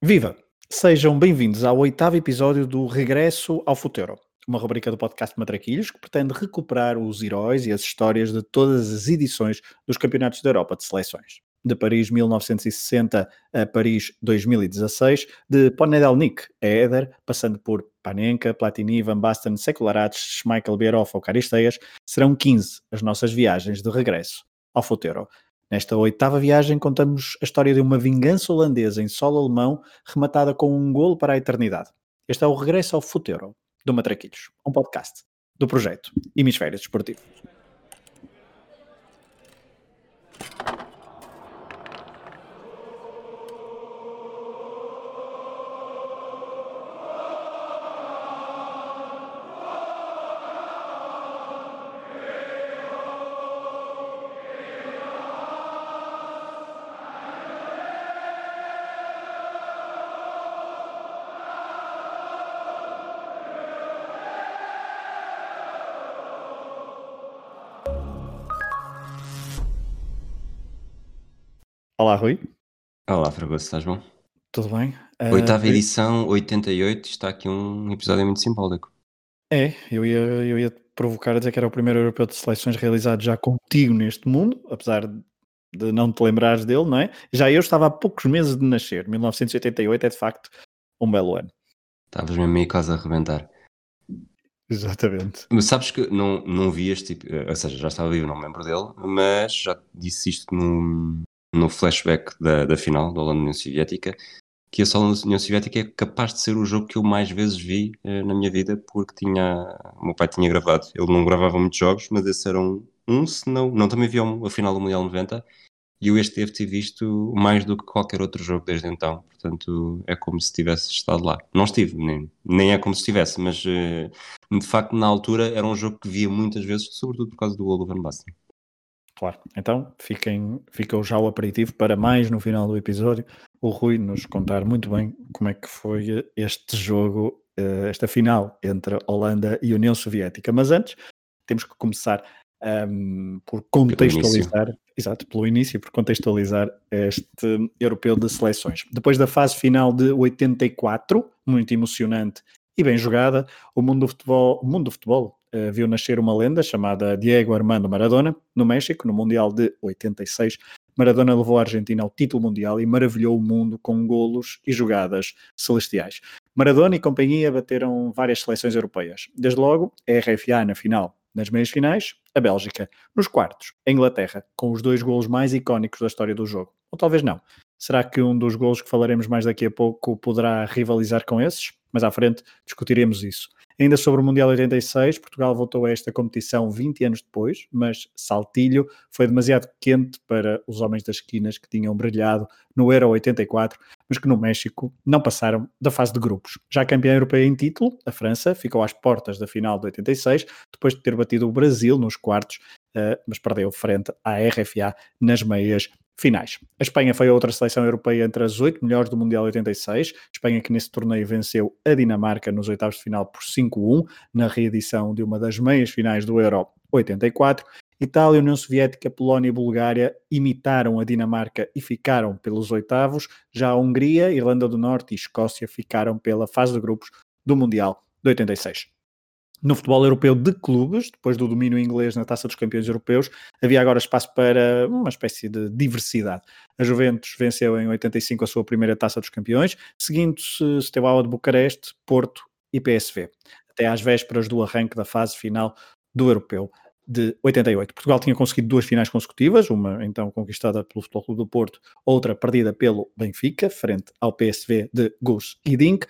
Viva! Sejam bem-vindos ao oitavo episódio do Regresso ao Futuro, uma rubrica do podcast Matraquilhos que pretende recuperar os heróis e as histórias de todas as edições dos Campeonatos da Europa de Seleções. De Paris 1960 a Paris 2016, de Ponedelnik a Éder, passando por Panenka, Platini, Van Basten, Secularates, Schmeichel, Bierhoff ou Caristeias, serão 15 as nossas viagens de regresso ao Futuro. Nesta oitava viagem, contamos a história de uma vingança holandesa em solo alemão, rematada com um golo para a eternidade. Este é o Regresso ao Futuro, do Matraquilhos, um podcast do projeto Hemisfério Desportivo. Fragoso, estás bom? Tudo bem? Uh, Oitava edição, 88, está aqui um episódio muito simbólico. É, eu ia, eu ia te provocar a dizer que era o primeiro europeu de seleções realizado já contigo neste mundo, apesar de não te lembrares dele, não é? Já eu estava há poucos meses de nascer, 1988 é de facto um belo ano. Estavas mesmo meio quase a arrebentar. Exatamente. Mas sabes que não, não vi este tipo, ou seja, já estava vivo, não me lembro dele, mas já disse isto no, no flashback da, da final da Holanda União Soviética, que a Holanda União Soviética é capaz de ser o jogo que eu mais vezes vi eh, na minha vida, porque tinha, o meu pai tinha gravado, ele não gravava muitos jogos, mas esse era um, um se não, não também vi a final do Mundial 90, e eu este devo ter visto mais do que qualquer outro jogo desde então, portanto é como se tivesse estado lá. Não estive, nem, nem é como se estivesse, mas eh, de facto na altura era um jogo que via muitas vezes, sobretudo por causa do gol do Van Basten. Claro. Então, fiquem, fica já o aperitivo para mais no final do episódio o Rui nos contar muito bem como é que foi este jogo, eh, esta final entre Holanda e União Soviética. Mas antes, temos que começar um, por contextualizar, pelo exato, pelo início, por contextualizar este europeu de seleções. Depois da fase final de 84, muito emocionante e bem jogada, o mundo do futebol, o mundo do futebol uh, viu nascer uma lenda chamada Diego Armando Maradona, no México, no Mundial de 86. Maradona levou a Argentina ao título mundial e maravilhou o mundo com golos e jogadas celestiais. Maradona e companhia bateram várias seleções europeias. Desde logo, a RFA na final. Nas meias finais, a Bélgica. Nos quartos, a Inglaterra, com os dois golos mais icónicos da história do jogo. Ou talvez não. Será que um dos golos que falaremos mais daqui a pouco poderá rivalizar com esses? Mas à frente discutiremos isso. Ainda sobre o Mundial 86, Portugal voltou a esta competição 20 anos depois, mas Saltilho foi demasiado quente para os homens das esquinas que tinham brilhado no Euro 84, mas que no México não passaram da fase de grupos. Já campeã europeia em título, a França ficou às portas da final de 86, depois de ter batido o Brasil nos quartos, eh, mas perdeu frente à RFA nas meias finais. A Espanha foi a outra seleção europeia entre as oito melhores do Mundial 86. Espanha que nesse torneio venceu a Dinamarca nos oitavos de final por 5-1, na reedição de uma das meias finais do Euro 84. Itália, União Soviética, Polónia e Bulgária imitaram a Dinamarca e ficaram pelos oitavos. Já a Hungria, Irlanda do Norte e Escócia ficaram pela fase de grupos do Mundial de 86. No futebol europeu de clubes, depois do domínio inglês na Taça dos Campeões Europeus, havia agora espaço para uma espécie de diversidade. A Juventus venceu em 85 a sua primeira Taça dos Campeões, seguindo-se Steaua de Bucareste, Porto e PSV, até às vésperas do arranque da fase final do Europeu de 88. Portugal tinha conseguido duas finais consecutivas, uma então conquistada pelo Futebol Clube do Porto, outra perdida pelo Benfica, frente ao PSV de Gus e Dink.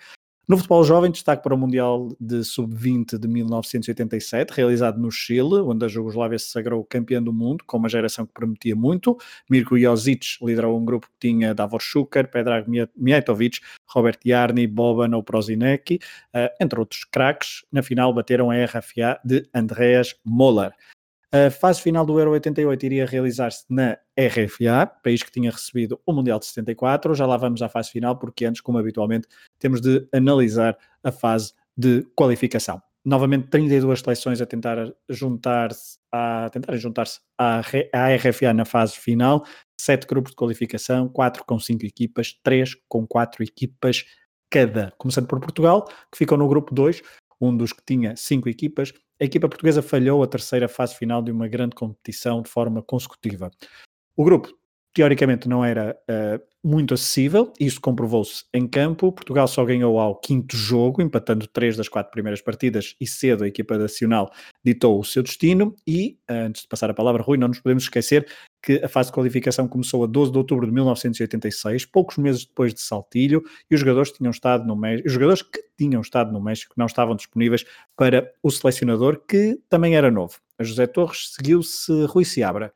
No futebol jovem, destaque para o Mundial de Sub-20 de 1987, realizado no Chile, onde a Jugoslávia se sagrou campeã do mundo, com uma geração que prometia muito. Mirko Josic liderou um grupo que tinha Davor Šuker, Predrag Mijatovic, Robert Jarni, Boban ou Prozinecki, uh, entre outros craques. Na final bateram a RFA de Andreas Moller. A fase final do Euro 88 iria realizar-se na RFA, país que tinha recebido o Mundial de 74. Já lá vamos à fase final, porque antes, como habitualmente, temos de analisar a fase de qualificação. novamente 32 seleções a tentar juntar-se a tentar juntar-se à, à RFA na fase final, sete grupos de qualificação, quatro com cinco equipas, três com quatro equipas cada. Começando por Portugal, que ficou no grupo 2, um dos que tinha cinco equipas. A equipa portuguesa falhou a terceira fase final de uma grande competição de forma consecutiva. O grupo teoricamente não era uh, muito acessível, isso comprovou-se em campo. Portugal só ganhou ao quinto jogo, empatando três das quatro primeiras partidas e cedo a equipa nacional ditou o seu destino. E, uh, antes de passar a palavra, Rui, não nos podemos esquecer que a fase de qualificação começou a 12 de outubro de 1986, poucos meses depois de Saltilho, e os jogadores tinham estado no México, os jogadores que tinham estado no México não estavam disponíveis para o selecionador, que também era novo. A José Torres seguiu-se Rui Seabra.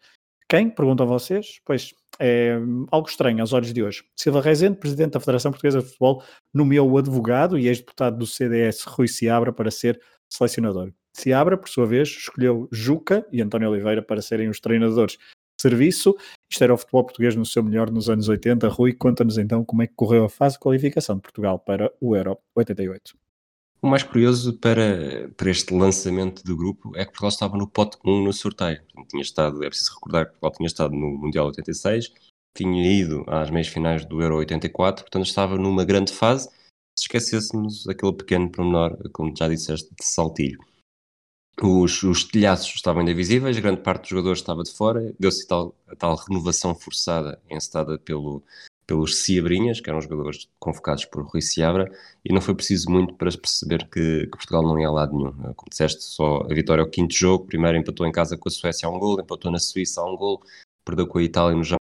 Quem? Perguntam vocês? Pois é algo estranho aos olhos de hoje. Silva Rezende, presidente da Federação Portuguesa de Futebol, nomeou o advogado e ex-deputado do CDS Rui Seabra para ser selecionador. Seabra, por sua vez, escolheu Juca e António Oliveira para serem os treinadores serviço. Isto era o futebol português no seu melhor nos anos 80. Rui, conta-nos então como é que correu a fase de qualificação de Portugal para o Euro 88. O mais curioso para, para este lançamento do grupo é que Portugal estava no pote 1 no sorteio. Tinha estado, é preciso recordar que Portugal tinha estado no Mundial 86, tinha ido às meias finais do Euro 84, portanto estava numa grande fase. Se esquecêssemos aquele pequeno pormenor, como já disseste, de saltilho. Os, os telhaços estavam ainda visíveis, grande parte dos jogadores estava de fora, deu-se tal, a tal renovação forçada encetada pelo, pelos Ciabrinhas, que eram jogadores convocados por Rui Ciabra, e não foi preciso muito para perceber que, que Portugal não ia a lado nenhum. Como disseste, só a vitória ao quinto jogo, primeiro empatou em casa com a Suécia a um gol, empatou na Suíça a um gol, perdeu com a Itália no Japão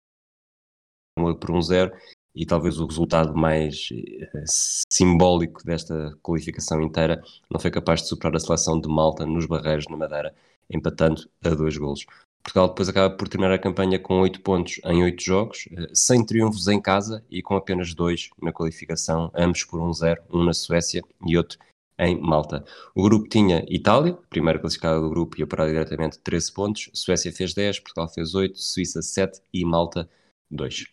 por um zero, e talvez o resultado mais eh, simbólico desta qualificação inteira não foi capaz de superar a seleção de Malta nos Barreiros na Madeira, empatando a dois golos. Portugal depois acaba por terminar a campanha com 8 pontos em 8 jogos, eh, sem triunfos em casa e com apenas 2 na qualificação, ambos por 1-0, um, um na Suécia e outro em Malta. O grupo tinha Itália, primeiro classificado do grupo e a parar diretamente 13 pontos, Suécia fez 10, Portugal fez 8, Suíça 7 e Malta 2.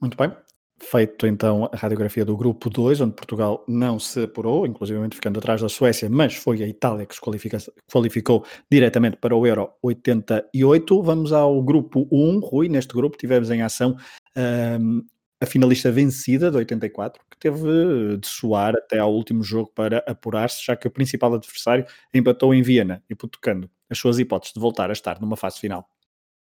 Muito bem feito então a radiografia do grupo 2, onde Portugal não se apurou, inclusive ficando atrás da Suécia, mas foi a Itália que se qualificou diretamente para o Euro 88. Vamos ao grupo 1, Rui, neste grupo tivemos em ação um, a finalista vencida de 84, que teve de soar até ao último jogo para apurar-se, já que o principal adversário empatou em Viena, hipotecando as suas hipóteses de voltar a estar numa fase final.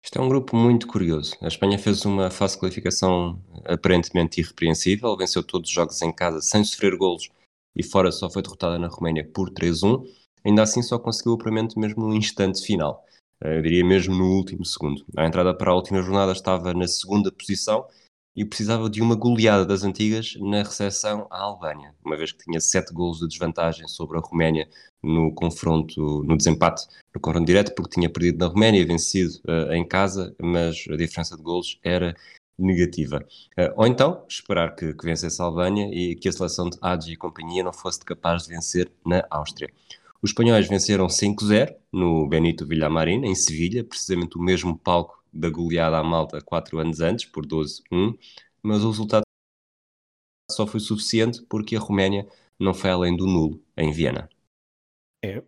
Isto é um grupo muito curioso. A Espanha fez uma fase de qualificação aparentemente irrepreensível, venceu todos os jogos em casa sem sofrer golos e fora só foi derrotada na Roménia por 3-1. Ainda assim só conseguiu o apuramento mesmo no instante final, eh, eu diria mesmo no último segundo. A entrada para a última jornada estava na segunda posição e precisava de uma goleada das antigas na recepção à Albânia, uma vez que tinha sete golos de desvantagem sobre a Roménia no confronto, no desempate, no confronto direto, porque tinha perdido na Roménia vencido uh, em casa, mas a diferença de golos era negativa. Uh, ou então, esperar que, que vencesse a Albânia e que a seleção de Hagi e companhia não fosse capaz de vencer na Áustria. Os espanhóis venceram 5-0 no Benito Villamarín, em Sevilha, precisamente o mesmo palco da goleada à Malta quatro anos antes, por 12-1, mas o resultado só foi suficiente porque a Roménia não foi além do nulo em Viena. É.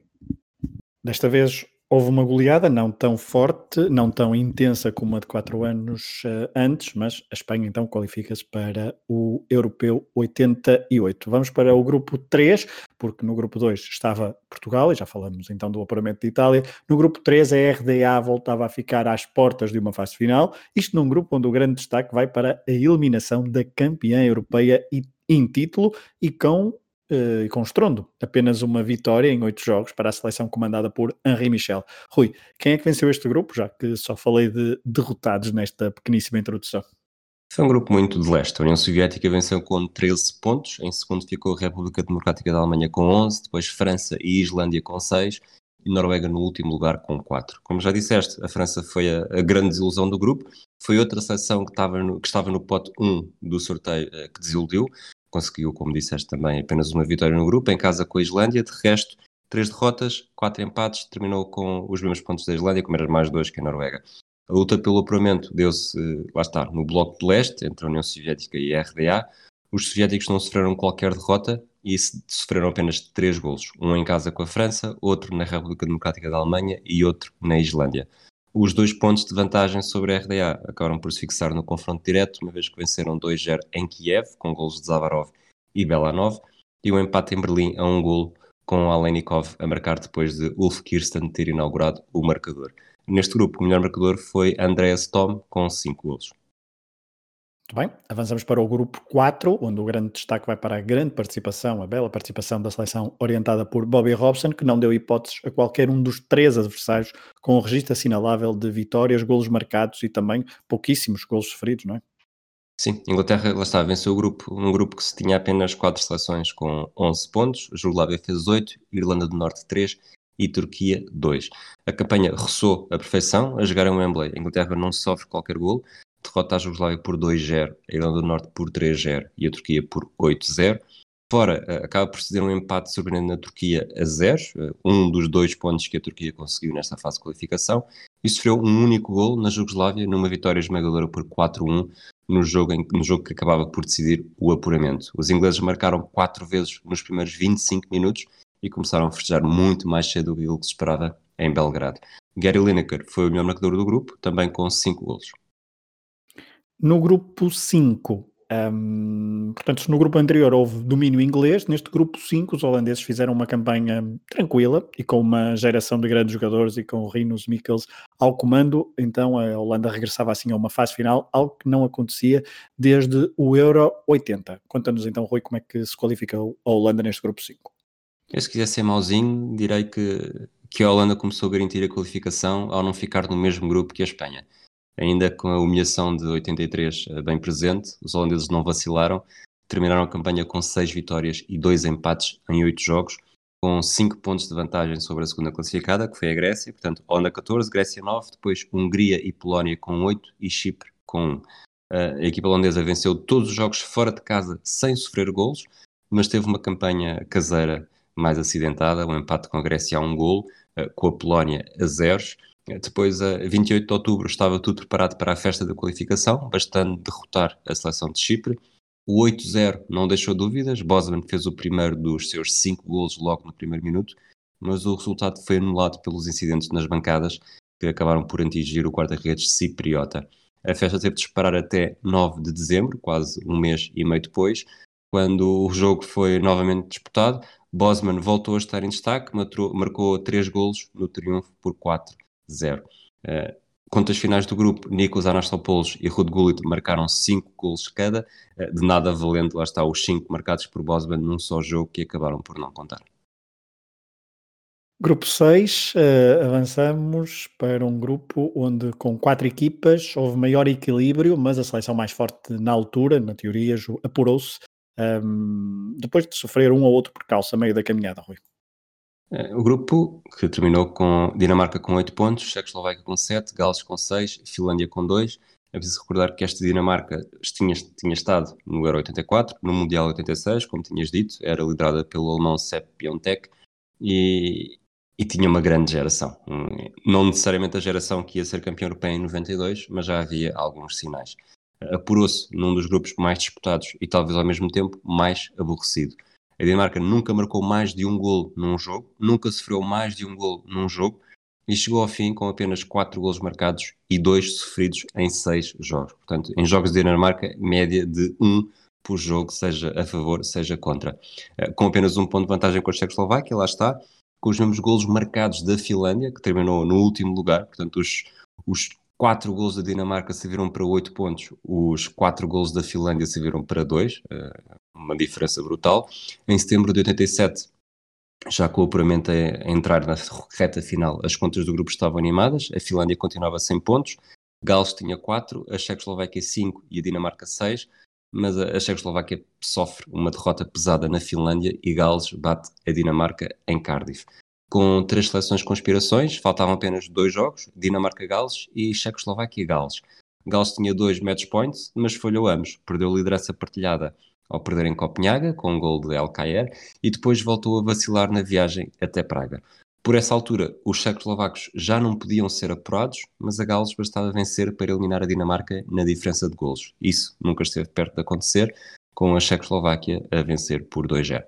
Desta vez houve uma goleada não tão forte, não tão intensa como a de quatro anos uh, antes, mas a Espanha então qualifica-se para o Europeu 88. Vamos para o grupo 3, porque no grupo 2 estava Portugal, e já falamos então do apuramento de Itália. No grupo 3 a RDA voltava a ficar às portas de uma fase final, isto num grupo onde o grande destaque vai para a eliminação da campeã europeia em título e com uh, com estrondo. Apenas uma vitória em oito jogos para a seleção comandada por Henri Michel. Rui, quem é que venceu este grupo? Já que só falei de derrotados nesta pequeníssima introdução. Foi um grupo muito de leste. A União Soviética venceu com 13 pontos. Em segundo ficou a República Democrática da Alemanha com 11, depois França e Islândia com 6 e Noruega no último lugar com 4. Como já disseste, a França foi a, a grande desilusão do grupo. Foi outra seleção que estava no, que estava no pote 1 do sorteio eh, que desiludiu conseguiu, como disseste também, apenas uma vitória no grupo, em casa com a Islândia, de resto, três derrotas, quatro empates, terminou com os mesmos pontos da Islândia, como era mais dois que a Noruega. A luta pelo apuramento deu-se, lá está, no bloco de leste, entre a União Soviética e a RDA. Os soviéticos não sofreram qualquer derrota, e sofreram apenas três golos, um em casa com a França, outro na República Democrática da Alemanha e outro na Islândia. Os dois pontos de vantagem sobre a RDA acabaram por se fixar no confronto direto, uma vez que venceram 2-0 em Kiev, com golos de Zavarov e Belanov, e o um empate em Berlim a um golo, com Alenikov a marcar depois de Ulf Kirsten ter inaugurado o marcador. Neste grupo, o melhor marcador foi Andreas Tom, com 5 golos. Muito bem, avançamos para o grupo 4, onde o grande destaque vai para a grande participação, a bela participação da seleção orientada por Bobby Robson, que não deu hipóteses a qualquer um dos três adversários, com um registro assinalável de vitórias, golos marcados e também pouquíssimos golos sofridos, não é? Sim, Inglaterra, lá está, venceu o grupo, um grupo que se tinha apenas quatro seleções com 11 pontos, Jugoslávia fez 8, Irlanda do Norte 3 e Turquia 2. A campanha roçou a perfeição a jogar em Wembley. A Inglaterra não sofre qualquer golo, derrota a Jugoslávia por 2-0, a Irlanda do Norte por 3-0 e a Turquia por 8-0. Fora, eh, acaba por ceder um empate surpreendente na Turquia a 0, eh, um dos dois pontos que a Turquia conseguiu nesta fase de qualificação, e sofreu um único gol na Jugoslávia numa vitória esmagadora por 4-1 no jogo, em, no jogo que acabava por decidir o apuramento. Os ingleses marcaram quatro vezes nos primeiros 25 minutos e começaram a festejar muito mais cedo do que se esperava em Belgrado. Gary Lineker foi o melhor marcador do grupo, também com 5 golos. No grupo 5, um, portanto, no grupo anterior houve domínio inglês, neste grupo 5 os holandeses fizeram uma campanha tranquila e com uma geração de grandes jogadores e com o Rinus Mikkels ao comando, então a Holanda regressava assim a uma fase final, algo que não acontecia desde o Euro 80. Conta-nos então, Rui, como é que se qualificou a Holanda neste grupo 5. Eu, se quiser ser mauzinho, direi que, que a Holanda começou a garantir a qualificação ao não ficar no mesmo grupo que a Espanha. Ainda com a humilhação de 83 eh, bem presente, os holandeses não vacilaram, terminaram a campanha com 6 vitórias e 2 empates em 8 jogos, com 5 pontos de vantagem sobre a segunda classificada, que foi a Grécia, portanto, Holanda 14, Grécia 9, depois Hungria e Polónia com 8 e Chipre com 1. A equipa holandesa venceu todos os jogos fora de casa sem sofrer golos, mas teve uma campanha caseira mais acidentada, um empate com a Grécia a um golo, eh, com a Polónia a zeros, depois, a 28 de outubro, estava tudo preparado para a festa da qualificação, bastando derrotar a seleção de Chipre. O 8-0 não deixou dúvidas, Bosman fez o primeiro dos seus cinco golos logo no primeiro minuto, mas o resultado foi anulado pelos incidentes nas bancadas, que acabaram por atingir o guarda-redes cipriota. A festa teve de esperar até 9 de dezembro, quase um mês e meio depois, quando o jogo foi novamente disputado. Bosman voltou a estar em destaque, marcou três golos no triunfo por 4 zero. Uh, contas finais do grupo, Nikos Anastopoulos e Rud Gullit marcaram 5 gols cada, uh, de nada valendo, lá está, os 5 marcados por Bosman num só jogo que acabaram por não contar. Grupo 6, uh, eh, avançamos para um grupo onde com quatro equipas houve maior equilíbrio, mas a seleção mais forte na altura, na teoria, apurou-se um, depois de sofrer um ou outro percalço a meio da caminhada, Rui. É, o grupo que terminou com Dinamarca com 8 pontos, Checoslováquia com 7, Gales com 6, Finlândia com 2. É preciso recordar que esta Dinamarca tinha, tinha estado no Euro 84, no Mundial 86, como tinhas dito, era liderada pelo alemão Sepp Piontek e, e tinha uma grande geração. Não necessariamente a geração que ia ser campeão europeu em 92, mas já havia alguns sinais. Apurou-se num dos grupos mais disputados e talvez ao mesmo tempo mais aborrecido. A Dinamarca nunca marcou mais de um golo num jogo, nunca sofreu mais de um golo num jogo e chegou ao fim com apenas 4 golos marcados e 2 sofridos em 6 jogos. Portanto, em jogos de Dinamarca, média de 1 um por jogo, seja a favor, seja contra. Eh, com apenas um ponto de vantagem com a Checoslováquia, lá está, com os mesmos golos marcados da Finlândia, que terminou no último lugar, portanto, os, os 4 gols da Dinamarca se viram para 8 pontos, os 4 gols da Finlândia se viram para 2, uma diferença brutal. Em setembro de 87, já com o apuramento a, entrar na reta final, as contas do grupo estavam animadas, a Finlândia continuava sem pontos, Gales tinha 4, a Checoslováquia 5 e a Dinamarca 6, mas a Checoslováquia sofre uma derrota pesada na Finlândia e Gales bate a Dinamarca em Cardiff. Com três seleções com aspirações, faltavam apenas dois jogos, Dinamarca-Gales e Checoslováquia-Gales. Gales tinha dois match points, mas falhou ambos, perdeu a liderança partilhada ao perder em Copenhaga, com um gol de El Caer, e depois voltou a vacilar na viagem até Praga. Por essa altura, os checoslovacos já não podiam ser apurados, mas a Gales bastava vencer para eliminar a Dinamarca na diferença de golos. Isso nunca esteve perto de acontecer, com a Checoslováquia a vencer por 2-0.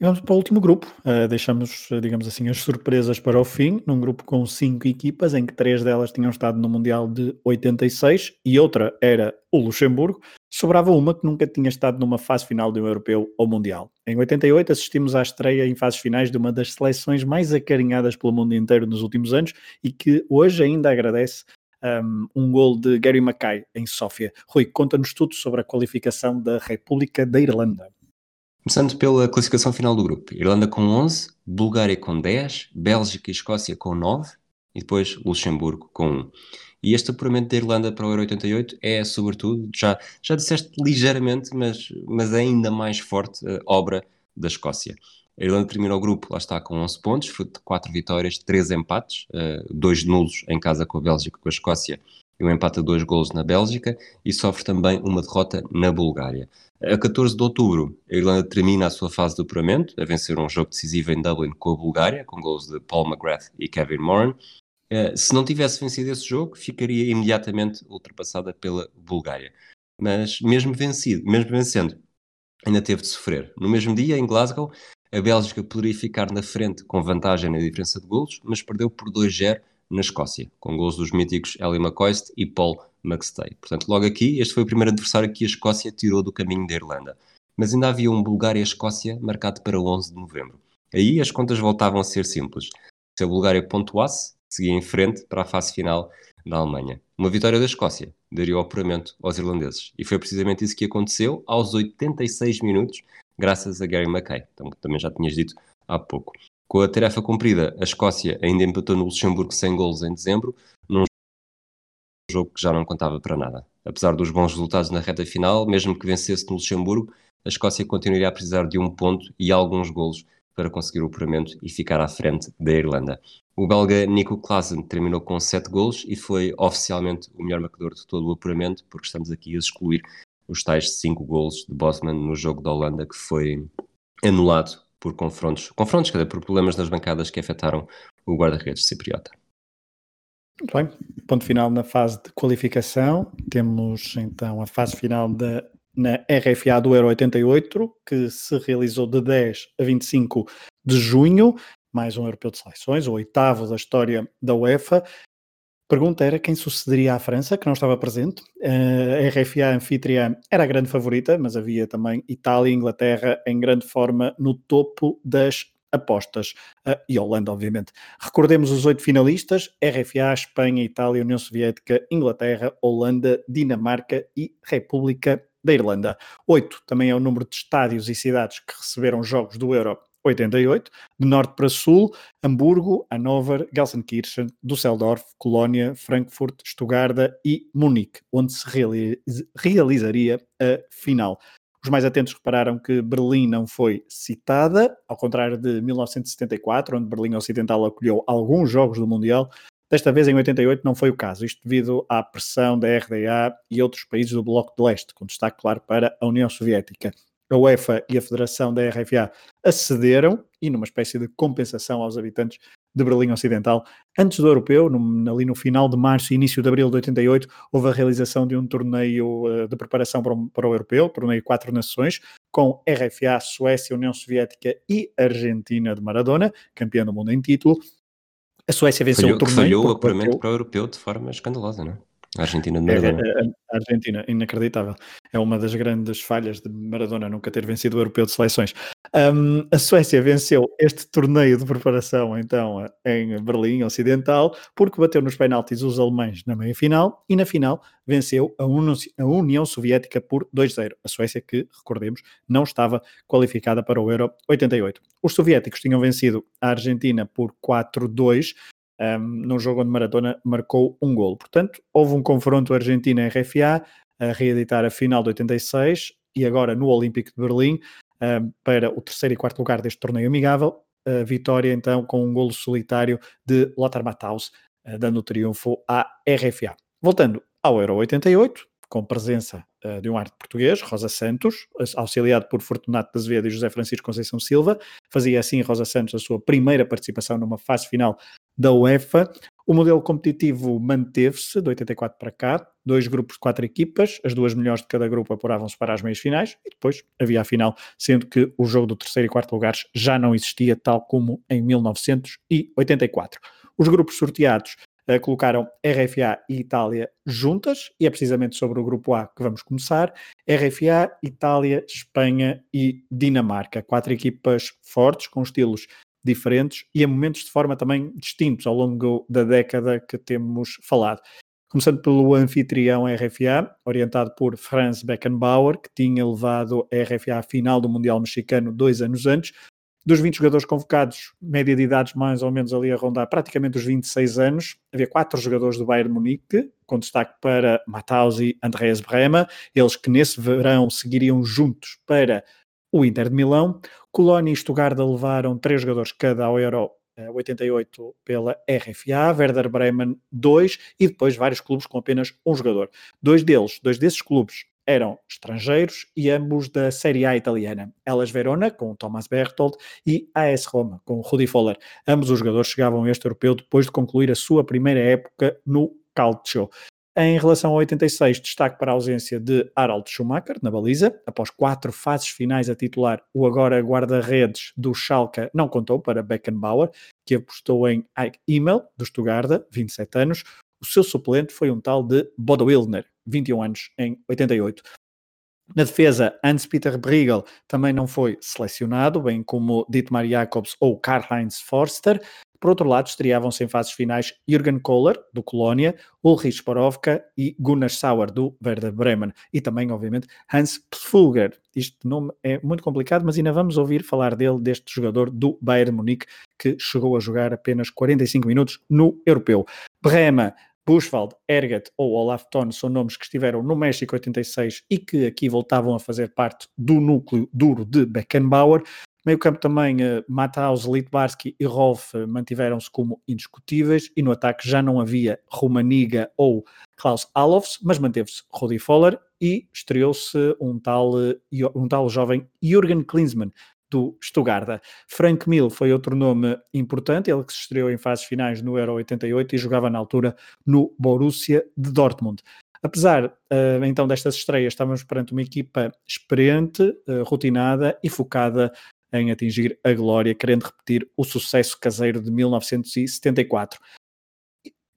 E vamos para o último grupo. Uh, deixamos, digamos assim, as surpresas para o fim, num grupo com cinco equipas, em que três delas tinham estado no Mundial de 86 e outra era o Luxemburgo. Sobrava uma que nunca tinha estado numa fase final de um europeu ou mundial. Em 88 assistimos à estreia em fases finais de uma das seleções mais acarinhadas pelo mundo inteiro nos últimos anos e que hoje ainda agradece um, um gol de Gary Mackay em Sófia. Rui, conta-nos tudo sobre a qualificação da República da Irlanda. Começando pela classificação final do grupo. Irlanda com 11, Bulgária com 10, Bélgica e Escócia com 9 e depois Luxemburgo com 1. E este apuramento da Irlanda para o Euro 88 é, sobretudo, já, já disseste ligeiramente, mas, mas é ainda mais forte, obra da Escócia. A Irlanda terminou o grupo, lá está, com 11 pontos, fruto de 4 vitórias, 3 empates, 2 uh, nulos em casa com a Bélgica e com a Escócia, e um empate a 2 golos na Bélgica, e sofre também uma derrota na Bulgária. A 14 de outubro, a Irlanda termina a sua fase de apuramento, a vencer um jogo decisivo em Dublin com a Bulgária, com gols de Paul McGrath e Kevin Moran. Uh, se não tivesse vencido esse jogo, ficaria imediatamente ultrapassada pela Bulgária. Mas mesmo vencido, mesmo vencendo, ainda teve de sofrer. No mesmo dia, em Glasgow, a Bélgica poderia ficar na frente com vantagem na diferença de golos, mas perdeu por 2-0 na Escócia, com gols dos míticos Ellie McCoist e Paul McStay. Portanto, logo aqui, este foi o primeiro adversário que a Escócia tirou do caminho da Irlanda. Mas ainda havia um Bulgária-Escócia marcado para 11 de novembro. Aí as contas voltavam a ser simples. Se a Bulgária pontuasse, seguia em frente para a fase final da Alemanha. Uma vitória da Escócia daria o apuramento aos irlandeses. E foi precisamente isso que aconteceu aos 86 minutos, graças a Gary Mackay, então, também já tinhas dito há pouco. Com a tarefa cumprida, a Escócia ainda empatou no Luxemburgo sem golos em dezembro, num jogo que já não contava para nada. Apesar dos bons resultados na reta final, mesmo que vencesse no Luxemburgo, a Escócia continuaria a precisar de um ponto e alguns golos para conseguir o apuramento e ficar à frente da Irlanda. O belga Nico Klaassen terminou com 7 golos e foi oficialmente o melhor marcador de todo o apuramento, porque estamos aqui a excluir os tais 5 golos de Bosman no jogo da Holanda que foi anulado por confrontos, confrontos, quer dizer, por problemas nas bancadas que afetaram o guarda-redes cipriota. Muito bem, ponto final na fase de qualificação. Temos então a fase final da, na RFA do Euro 88, que se realizou de 10 a 25 de junho, mais um europeu de seleções, o oitavo da história da UEFA. Pergunta era quem sucederia à França, que não estava presente. A RFA anfitriã era a grande favorita, mas havia também Itália e Inglaterra em grande forma no topo das apostas. E Holanda, obviamente. Recordemos os oito finalistas: RFA, Espanha, Itália, União Soviética, Inglaterra, Holanda, Dinamarca e República da Irlanda. Oito também é o número de estádios e cidades que receberam jogos do Euro 88, de norte para sul, Hamburgo, Hannover, Gelsenkirchen, Düsseldorf, Colónia, Frankfurt, Stuttgart e Munique, onde se realizaria a final. Os mais atentos repararam que Berlim não foi citada, ao contrário de 1974, onde Berlim Ocidental acolheu alguns jogos do Mundial. Desta vez, em 88, não foi o caso, isto devido à pressão da RDA e outros países do Bloco de Leste, com destaque, claro, para a União Soviética a UEFA e a Federação da RFA acederam, e numa espécie de compensação aos habitantes de Berlim Ocidental, antes do europeu, no, ali no final de março e início de abril de 88, houve a realização de um torneio uh, de preparação para o, para o europeu, torneio Quatro Nações, com RFA, Suécia, União Soviética e Argentina de Maradona, campeã do mundo em título. A Suécia venceu falhou, o torneio. Falhou o apuramento para o europeu de forma escandalosa, não é? A Argentina de Maradona. É, é, é, a Argentina, inacreditável. É uma das grandes falhas de Maradona nunca ter vencido o Europeu de Seleções. Um, a Suécia venceu este torneio de preparação, então, em Berlim Ocidental, porque bateu nos penaltis os alemães na meia-final e na final venceu a, a União Soviética por 2-0. A Suécia, que, recordemos, não estava qualificada para o Euro 88. Os soviéticos tinham vencido a Argentina por 4-2 um, num jogo onde Maradona marcou um gol. Portanto, houve um confronto Argentina-RFA a reeditar a final de 86 e agora no Olímpico de Berlim um, para o terceiro e quarto lugar deste torneio amigável. A vitória então com um golo solitário de Lothar Matthaus, uh, dando o triunfo à RFA. Voltando ao Euro 88, com presença uh, de um arte português, Rosa Santos, auxiliado por Fortunato de Azevedo e José Francisco Conceição Silva. Fazia assim Rosa Santos a sua primeira participação numa fase final da UEFA. O modelo competitivo manteve-se de 84 para cá, dois grupos de quatro equipas, as duas melhores de cada grupo apuravam-se para as meias finais e depois havia a final, sendo que o jogo do terceiro e quarto lugares já não existia tal como em 1984. Os grupos sorteados uh, colocaram RFA e Itália juntas e é precisamente sobre o grupo A que vamos começar. RFA, Itália, Espanha e Dinamarca, quatro equipas fortes com estilos diferentes e a momentos de forma também distintos ao longo da década que temos falado. Começando pelo anfitrião RFA, orientado por Franz Beckenbauer, que tinha levado a RFA à final do Mundial Mexicano dois anos antes. Dos 20 jogadores convocados, média de idades mais ou menos ali a rondar praticamente os 26 anos, havia quatro jogadores do Bayern Munique, com destaque para Matthaus e Andreas Brema, eles que nesse verão seguiriam juntos para o Inter de Milão. Colónia e Stuttgart levaram três jogadores cada ao Euro 88 eh, pela RFA, Werder Bremen 2 e depois vários clubes com apenas um jogador. Dois deles, dois desses clubes eram estrangeiros e ambos da Série A italiana. Elas Verona, com Thomas Berthold, e AS Roma, com Rudi Foller. Ambos os jogadores chegavam a este europeu depois de concluir a sua primeira época no Calcio. Em relação ao 86, destaque para a ausência de Harald Schumacher na baliza. Após quatro fases finais a titular, o agora guarda-redes do Schalke não contou para Beckenbauer, que apostou em Ike Immel, do Stuttgart, 27 anos. O seu suplente foi um tal de Bodo Wildner, 21 anos, em 88. Na defesa, Hans-Peter Briegel também não foi selecionado, bem como Dietmar Jacobs ou Karl-Heinz Forster. Por outro lado, estreavam-se em fases finais Jürgen Kohler, do Colónia, Ulrich Sporovka e Gunnar Sauer, do Werder Bremen. E também, obviamente, Hans Pflüger. Este nome é muito complicado, mas ainda vamos ouvir falar dele, deste jogador do Bayern Munique, que chegou a jogar apenas 45 minutos no Europeu. Brema Bushwald, Ergat ou Olaf Thon são nomes que estiveram no México 86 e que aqui voltavam a fazer parte do núcleo duro de Beckenbauer. Meio campo também, uh, Matthaus, Litbarski e Rolf uh, mantiveram-se como indiscutíveis e no ataque já não havia Romaniga ou Klaus Alofs, mas manteve-se Rudi Foller e estreou-se um tal, uh, um tal jovem Jürgen Klinsmann, do Stuttgart. Frank Mill foi outro nome importante, ele que se estreou em fases finais no Euro 88 e jogava na altura no Borussia de Dortmund. Apesar então destas estreias, estávamos perante uma equipa experiente, rotinada e focada em atingir a glória, querendo repetir o sucesso caseiro de 1974.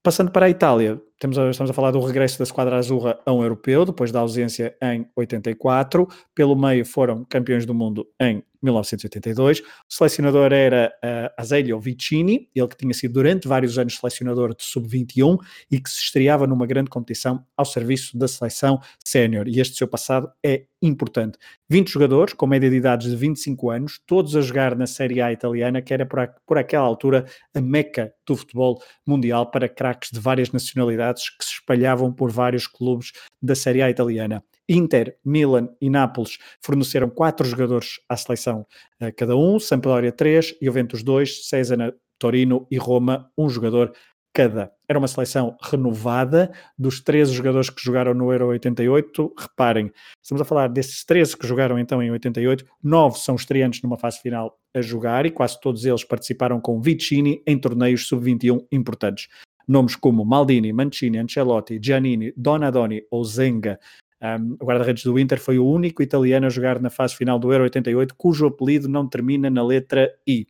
Passando para a Itália, temos, estamos a falar do regresso da Squadra Azurra a um europeu, depois da ausência em 84. Pelo meio foram campeões do mundo em 1982. O selecionador era uh, Azeglio Vicini, ele que tinha sido durante vários anos selecionador de sub-21 e que se estreava numa grande competição ao serviço da seleção sénior. E este seu passado é importante. 20 jogadores, com média de idades de 25 anos, todos a jogar na Série A italiana, que era por, a, por aquela altura a meca do futebol mundial para craques de várias nacionalidades que se espalhavam por vários clubes da Série A italiana. Inter, Milan e Nápoles forneceram quatro jogadores à seleção uh, cada um, Sampdoria três, Juventus dois, César, Torino e Roma um jogador cada. Era uma seleção renovada dos 13 jogadores que jogaram no Euro 88. Reparem, estamos a falar desses 13 que jogaram então em 88, 9 são estreantes numa fase final a jogar e quase todos eles participaram com Vicini em torneios sub-21 importantes. Nomes como Maldini, Mancini, Ancelotti, Giannini, Donadoni ou Zenga um, o guarda-redes do Inter foi o único italiano a jogar na fase final do Euro 88 cujo apelido não termina na letra I.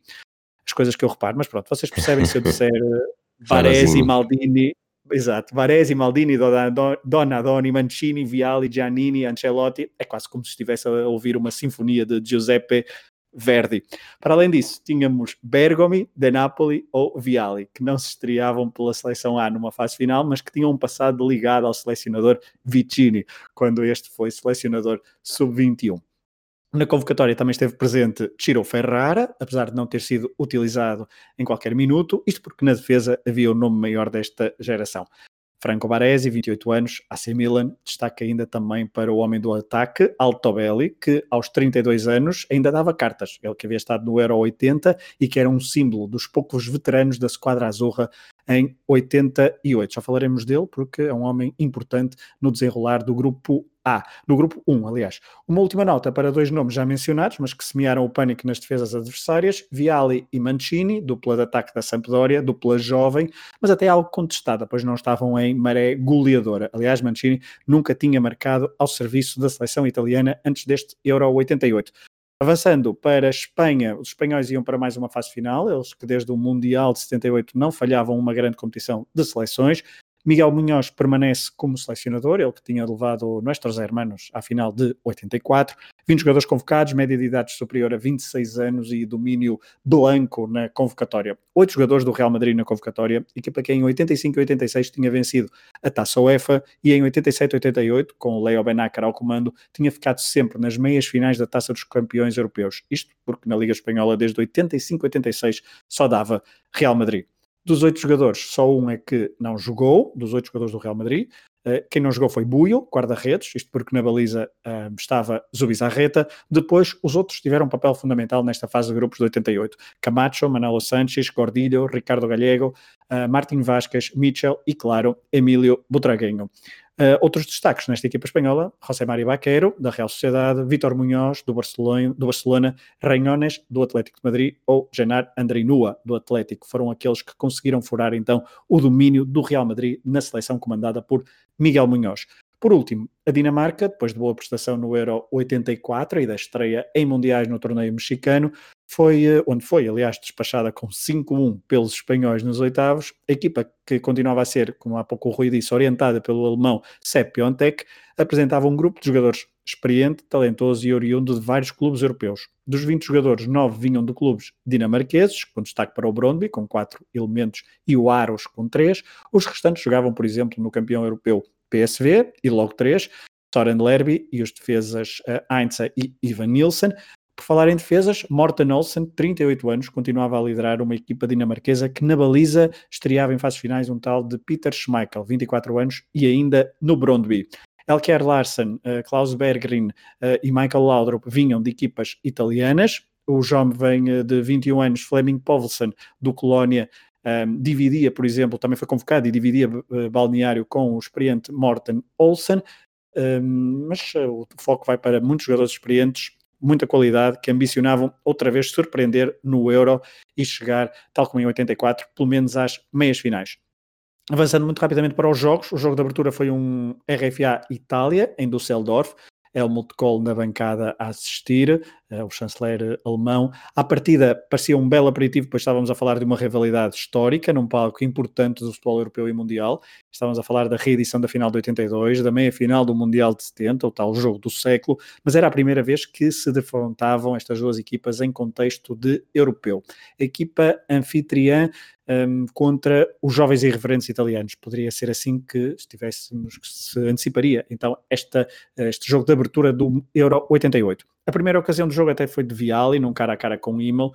As coisas que eu reparo, mas pronto, vocês percebem se eu disser Varese, Maldini, exato, Varese, Maldini, Donadoni, Mancini, Viali, Giannini, Ancelotti, é quase como se estivesse a ouvir uma sinfonia de Giuseppe Verdi. Para além disso, tínhamos Bergomi, De Napoli ou Viali, que não se estreavam pela seleção A numa fase final, mas que tinham um passado ligado ao selecionador Vicini, quando este foi selecionador sub-21. Na convocatória também esteve presente Ciro Ferrara, apesar de não ter sido utilizado em qualquer minuto, isto porque na defesa havia o nome maior desta geração. Franco Baresi, 28 anos, AC Milan, destaca ainda também para o homem do ataque, Altobelli, que aos 32 anos ainda dava cartas. Ele que havia estado no Euro 80 e que era um símbolo dos poucos veteranos da Squadra Azurra em 88. Já falaremos dele porque é um homem importante no desenrolar do grupo A, no grupo 1, aliás. Uma última nota para dois nomes já mencionados, mas que semearam o pânico nas defesas adversárias, Viali e Mancini, dupla de ataque da Sampdoria, dupla jovem, mas até algo contestada, pois não estavam em maré goleadora. Aliás, Mancini nunca tinha marcado ao serviço da seleção italiana antes deste Euro 88. Avançando para a Espanha, os espanhóis iam para mais uma fase final, eles que desde o Mundial de 78 não falhavam uma grande competição de seleções. Miguel Munhoz permanece como selecionador, ele que tinha levado Nuestros Hermanos à final de 84. 20 jogadores convocados, média de idade superior a 26 anos e domínio blanco na convocatória. Oito jogadores do Real Madrid na convocatória, equipa que em 85 e 86 tinha vencido a Taça UEFA e em 87 e 88, com Leo Benacar ao comando, tinha ficado sempre nas meias finais da Taça dos Campeões Europeus. Isto porque na Liga Espanhola desde 85 e 86 só dava Real Madrid. Dos oito jogadores, só um é que não jogou, dos oito jogadores do Real Madrid. Uh, quem não jogou foi Buio, guarda-redes, isto porque na baliza uh, estava Zubizarreta. Depois, os outros tiveram um papel fundamental nesta fase de grupos de 88. Camacho, Manolo Sanches, Gordilho, Ricardo Gallego, uh, Martin Vasquez, Mitchell e, claro, Emílio Butragueño. Uh, outros destaques nesta equipa espanhola, José Mário Baqueiro, da Real Sociedade, Vítor Munhoz, do Barcelona, do Barcelona do Atlético de Madrid, ou Genar Andreinua, do Atlético. Foram aqueles que conseguiram furar, então, o domínio do Real Madrid na seleção comandada por Miguel Munhoz. Por último, a Dinamarca, depois de boa prestação no Euro 84 e da estreia em Mundiais no torneio mexicano, foi eh, onde foi, aliás, despachada com 5-1 pelos espanhóis nos oitavos. A equipa que continuava a ser, como há pouco o Rui disse, orientada pelo alemão Sepp Piontek, apresentava um grupo de jogadores experiente, talentoso e oriundo de vários clubes europeus. Dos 20 jogadores, 9 vinham de clubes dinamarqueses, com destaque para o Brondby, com 4 elementos, e o Aros, com 3. Os restantes jogavam, por exemplo, no campeão europeu PSV, e logo 3, Soren Lerby e os defesas uh, Heinze e Ivan Nielsen. Por falar em defesas, Morten Olsen, 38 anos, continuava a liderar uma equipa dinamarquesa que na baliza estreava em fases finais um tal de Peter Schmeichel, 24 anos, e ainda no Brondby. Elker Larsen, uh, Klaus Berggren uh, e Michael Laudrup vinham de equipas italianas. O jovem de 21 anos, Fleming Povelsen, do Colónia, um, dividia, por exemplo, também foi convocado e dividia uh, balneário com o experiente Morten Olsen. Um, mas o foco vai para muitos jogadores experientes muita qualidade, que ambicionavam outra vez surpreender no Euro e chegar, tal como em 84, pelo menos às meias finais. Avançando muito rapidamente para os jogos, o jogo de abertura foi um RFA Itália, em Düsseldorf, Helmut Kohl na bancada a assistir, o chanceler alemão. À partida parecia um belo aperitivo, pois estávamos a falar de uma rivalidade histórica, num palco importante do futebol europeu e mundial. Estávamos a falar da reedição da final de 82, da meia-final do Mundial de 70, o tal jogo do século, mas era a primeira vez que se defrontavam estas duas equipas em contexto de europeu. A equipa anfitriã um, contra os jovens irreverentes italianos. Poderia ser assim que estivéssemos, que se anteciparia então esta, este jogo de abertura do Euro 88. A primeira ocasião do jogo até foi de Viali, num cara a cara com Immel,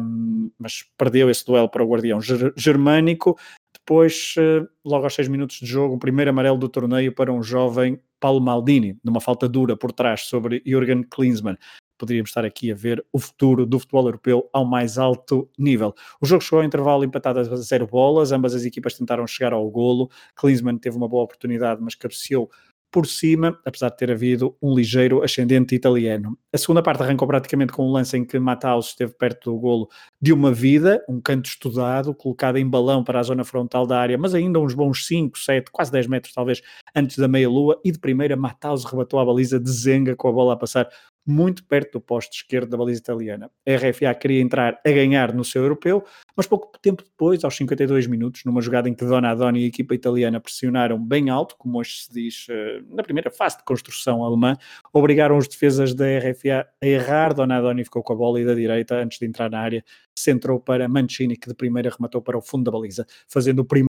um, mas perdeu esse duelo para o guardião germânico. Depois, uh, logo aos seis minutos de jogo, o primeiro amarelo do torneio para um jovem Paulo Maldini, numa falta dura por trás sobre Jürgen Klinsmann poderíamos estar aqui a ver o futuro do futebol europeu ao mais alto nível. O jogo chegou ao intervalo empatado a zero bolas, ambas as equipas tentaram chegar ao golo, Klinsmann teve uma boa oportunidade, mas cabeceou por cima, apesar de ter havido um ligeiro ascendente italiano. A segunda parte arrancou praticamente com um lance em que Matthaus esteve perto do golo de uma vida, um canto estudado, colocado em balão para a zona frontal da área, mas ainda uns bons 5, 7, quase 10 metros talvez antes da meia-lua, e de primeira Matthaus rebatou a baliza de Zenga com a bola a passar muito perto do posto esquerdo da baliza italiana. A RFA queria entrar a ganhar no seu europeu, mas pouco tempo depois, aos 52 minutos, numa jogada em que Donadoni e a equipa italiana pressionaram bem alto, como hoje se diz eh, na primeira fase de construção alemã, obrigaram os defesas da RFA a errar. Donadoni ficou com a bola e da direita, antes de entrar na área, centrou para Mancini, que de primeira rematou para o fundo da baliza, fazendo o primeiro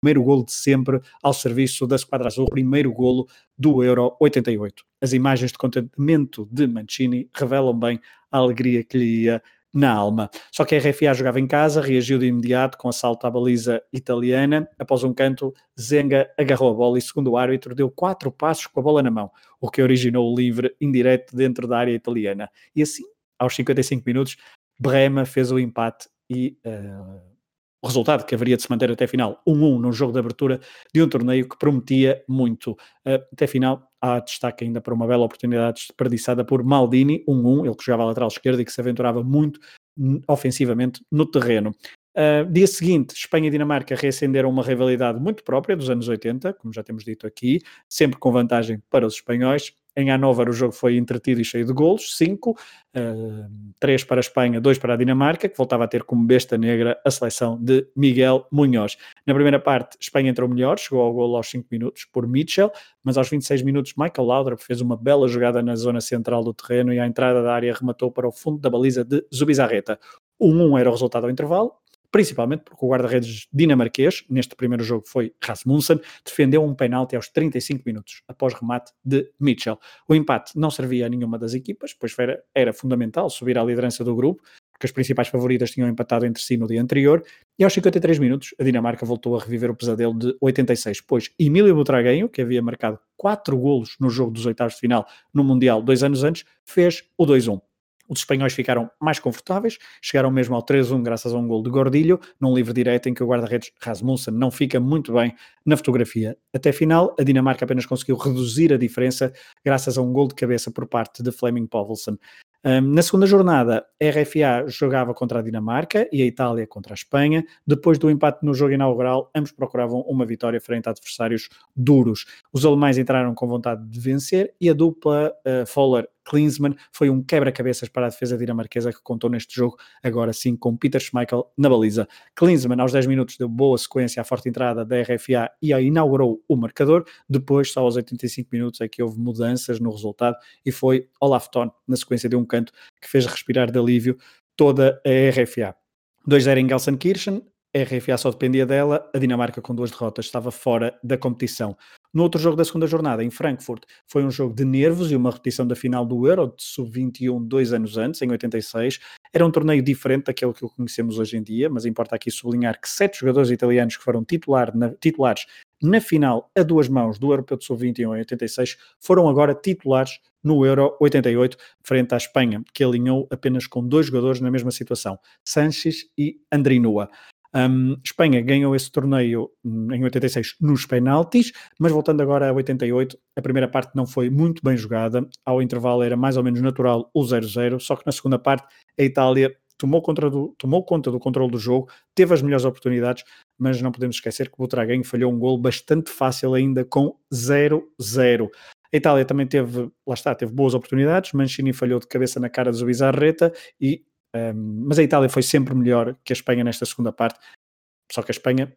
primeiro golo de sempre ao serviço da Squadra Azul, primeiro golo do Euro 88. As imagens de contentamento de Mancini revelam bem a alegria que lhe ia na alma. Só que a RFA jogava em casa, reagiu de imediato com assalto à baliza italiana. Após um canto, Zenga agarrou a bola e, segundo o árbitro, deu quatro passos com a bola na mão, o que originou o livre indireto dentro da área italiana. E assim, aos 55 minutos, Brema fez o empate e uh, o resultado que haveria de se manter até final, 1-1 no jogo de abertura de um torneio que prometia muito. Uh, até final, há destaque ainda para uma bela oportunidade desperdiçada por Maldini, 1-1, ele que jogava lateral esquerda e que se aventurava muito ofensivamente no terreno. Uh, dia seguinte, Espanha e Dinamarca reacenderam uma rivalidade muito própria dos anos 80, como já temos dito aqui, sempre com vantagem para os espanhóis. Em Hannover o jogo foi entretido e cheio de golos, 5, 3 uh, para a Espanha, 2 para a Dinamarca, que voltava a ter como besta negra a seleção de Miguel Munhoz. Na primeira parte, Espanha entrou melhor, chegou ao golo aos 5 minutos por Mitchell, mas aos 26 minutos Michael Laudrup fez uma bela jogada na zona central do terreno e à entrada da área rematou para o fundo da baliza de Zubizarreta. 1-1 era o resultado ao intervalo, principalmente porque o guarda-redes dinamarquês, neste primeiro jogo foi Rasmussen, defendeu um penalti aos 35 minutos, após remate de Mitchell. O empate não servia a nenhuma das equipas, pois era, era fundamental subir à liderança do grupo, porque as principais favoritas tinham empatado entre si no dia anterior, e aos 53 minutos a Dinamarca voltou a reviver o pesadelo de 86, pois Emílio Butragueño, que havia marcado 4 golos no jogo dos oitavos de final no Mundial dois anos antes, fez o 2-1. Os espanhóis ficaram mais confortáveis, chegaram mesmo ao 3-1 graças a um gol de Gordilho, num livre direto em que o guarda-redes Rasmussen não fica muito bem na fotografia. Até final, a Dinamarca apenas conseguiu reduzir a diferença graças a um gol de cabeça por parte de Fleming Povelsen. Um, na segunda jornada, a RFA jogava contra a Dinamarca e a Itália contra a Espanha. Depois do empate no jogo inaugural, ambos procuravam uma vitória frente a adversários duros. Os alemães entraram com vontade de vencer e a dupla uh, Foller Klinsmann foi um quebra-cabeças para a defesa dinamarquesa que contou neste jogo, agora sim com Peter Schmeichel na baliza. Klinsmann, aos 10 minutos, deu boa sequência à forte entrada da RFA e inaugurou o marcador. Depois, só aos 85 minutos, é que houve mudanças no resultado e foi Olaf Thon, na sequência de um canto, que fez respirar de alívio toda a RFA. 2-0 em Gelsenkirchen, a RFA só dependia dela, a Dinamarca com duas derrotas estava fora da competição. No outro jogo da segunda jornada, em Frankfurt, foi um jogo de nervos e uma repetição da final do Euro de Sub-21 dois anos antes, em 86. Era um torneio diferente daquele que conhecemos hoje em dia, mas importa aqui sublinhar que sete jogadores italianos que foram titular na, titulares na final a duas mãos do Europeu de Sub-21 em 86 foram agora titulares no Euro 88, frente à Espanha, que alinhou apenas com dois jogadores na mesma situação, Sanches e Andrinua. Um, Espanha ganhou esse torneio hum, em 86 nos penaltis, mas voltando agora a 88, a primeira parte não foi muito bem jogada. Ao intervalo era mais ou menos natural o 0-0, só que na segunda parte a Itália tomou, contra do, tomou conta do controle do jogo, teve as melhores oportunidades, mas não podemos esquecer que o Butragueño falhou um gol bastante fácil ainda com 0-0. A Itália também teve, lá está, teve boas oportunidades, Mancini falhou de cabeça na cara de Zubizarreta e mas a Itália foi sempre melhor que a Espanha nesta segunda parte. Só que a Espanha,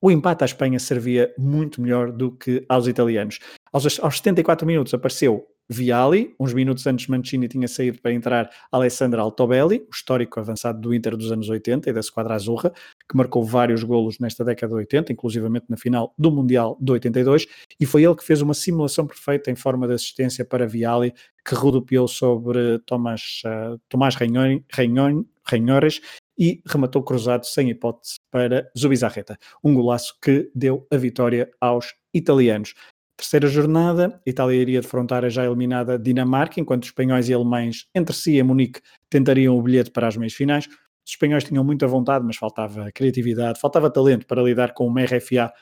o empate à Espanha servia muito melhor do que aos italianos. Aos, aos 74 minutos apareceu Viali, uns minutos antes Mancini tinha saído para entrar Alessandro Altobelli, o histórico avançado do Inter dos anos 80 e da Squadra Azurra, que marcou vários golos nesta década de 80, inclusivamente na final do Mundial de 82, e foi ele que fez uma simulação perfeita em forma de assistência para Viali, que rodopiou sobre Tomás, uh, Tomás Reinhores e rematou cruzado sem hipótese para Zubizarreta. Um golaço que deu a vitória aos italianos. Terceira jornada, Itália iria defrontar a já eliminada Dinamarca, enquanto os espanhóis e alemães, entre si em Munique, tentariam o bilhete para as meias finais. Os espanhóis tinham muita vontade, mas faltava criatividade, faltava talento para lidar com uma RFA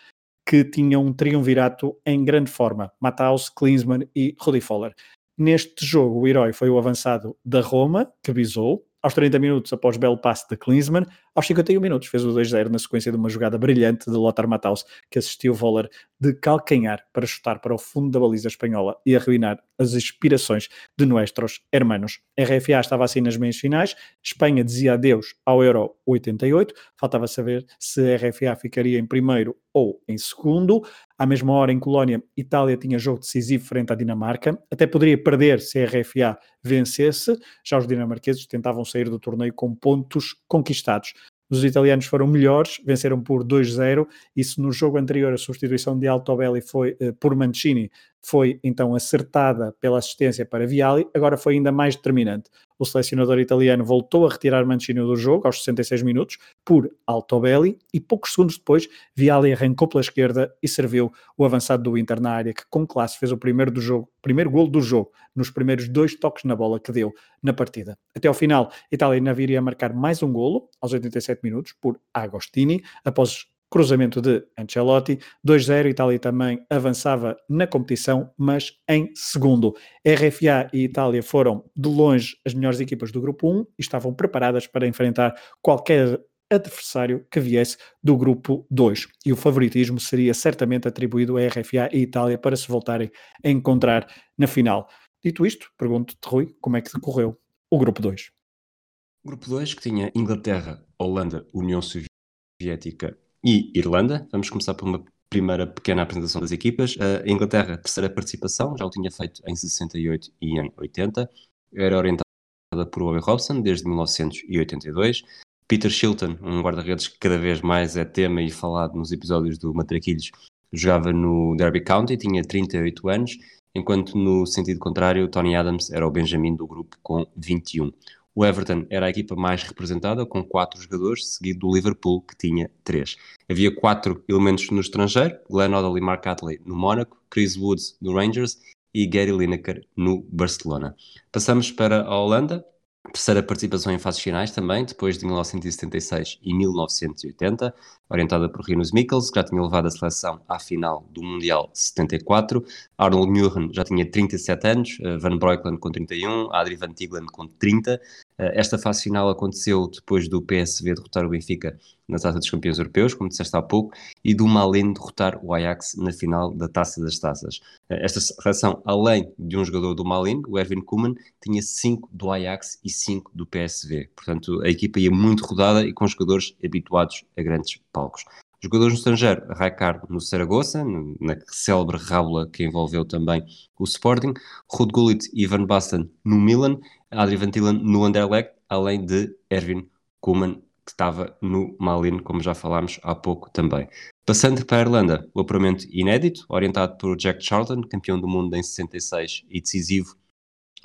que tinha um triunvirato em grande forma, Matthaus, Klinsmann e Rudi Foller. Neste jogo, o herói foi o avançado da Roma, que bisou, aos 30 minutos, após belo passe de Klinsmann, aos 51 minutos fez o 2-0 na sequência de uma jogada brilhante de Lothar Matthaus, que assistiu Voller de calcanhar para chutar para o fundo da baliza espanhola e arruinar as inspirações de nuestros hermanos. A RFA estava assim nas meias finais, Espanha dizia adeus ao Euro 88, faltava saber se a RFA ficaria em primeiro ou em segundo. À mesma hora, em Colónia, Itália tinha jogo decisivo frente à Dinamarca, até poderia perder se a RFA vencesse, já os dinamarqueses tentavam sair do torneio com pontos conquistados. Os italianos foram melhores, venceram por 2-0. E se no jogo anterior a substituição de Altobelli foi uh, por Mancini, foi então acertada pela assistência para Viali, agora foi ainda mais determinante. O selecionador italiano voltou a retirar Mancini do jogo aos 66 minutos por Altobelli e poucos segundos depois Viali arrancou pela esquerda e serviu o avançado do Inter na área que com classe fez o primeiro do jogo, primeiro gol do jogo nos primeiros dois toques na bola que deu na partida. Até ao final, Itália ainda viria a marcar mais um golo aos 87 minutos por Agostini após cruzamento de Ancelotti, 2-0, Itália também avançava na competição, mas em segundo. RFA e Itália foram de longe as melhores equipas do grupo 1 e estavam preparadas para enfrentar qualquer adversário que viesse do grupo 2. E o favoritismo seria certamente atribuído a RFA e Itália para se voltarem a encontrar na final. Dito isto, pergunto-te, Rui, como é que decorreu o grupo 2? Grupo 2 que tinha Inglaterra, Holanda, União Soviética e Irlanda. Vamos começar por uma primeira pequena apresentação das equipas. A Inglaterra, terceira participação, já o tinha feito em 68 e em 80. Era orientada por Bobby Robson desde 1982. Peter Shilton, um guarda-redes que cada vez mais é tema e falado nos episódios do Matraquilhos, jogava no Derby County, tinha 38 anos, enquanto no sentido contrário, Tony Adams era o Benjamin do grupo com 21. O Everton era a equipa mais representada, com quatro jogadores, seguido do Liverpool, que tinha três. Havia quatro elementos no estrangeiro: Glenn Odell e Mark Catley no Mónaco, Chris Woods no Rangers e Gary Lineker no Barcelona. Passamos para a Holanda, terceira participação em fases finais também, depois de 1976 e 1980, orientada por Rinus Mikkels, que já tinha levado a seleção à final do Mundial 74. Arnold Muren já tinha 37 anos, eh, Van Breukelen com 31, Adri Van Tiglen com 30. Eh, esta fase final aconteceu depois do PSV derrotar o Benfica na Taça dos Campeões Europeus, como disseste há pouco, e do Malin derrotar o Ajax na final da Taça das Taças. Eh, esta relação, além de um jogador do Malin, o Erwin Koeman, tinha 5 do Ajax e 5 do PSV. Portanto, a equipa ia muito rodada e com jogadores habituados a grandes palcos. Jogadores no estrangeiro, Raikard no Saragossa, na célebre rábula que envolveu também o Sporting, Rud Gullit e Van Basten no Milan, Adri Van Tillen no Anderlecht, além de Erwin Koeman, que estava no Malin, como já falámos há pouco também. Passando para a Irlanda, o apuramento inédito, orientado por Jack Charlton, campeão do mundo em 66 e decisivo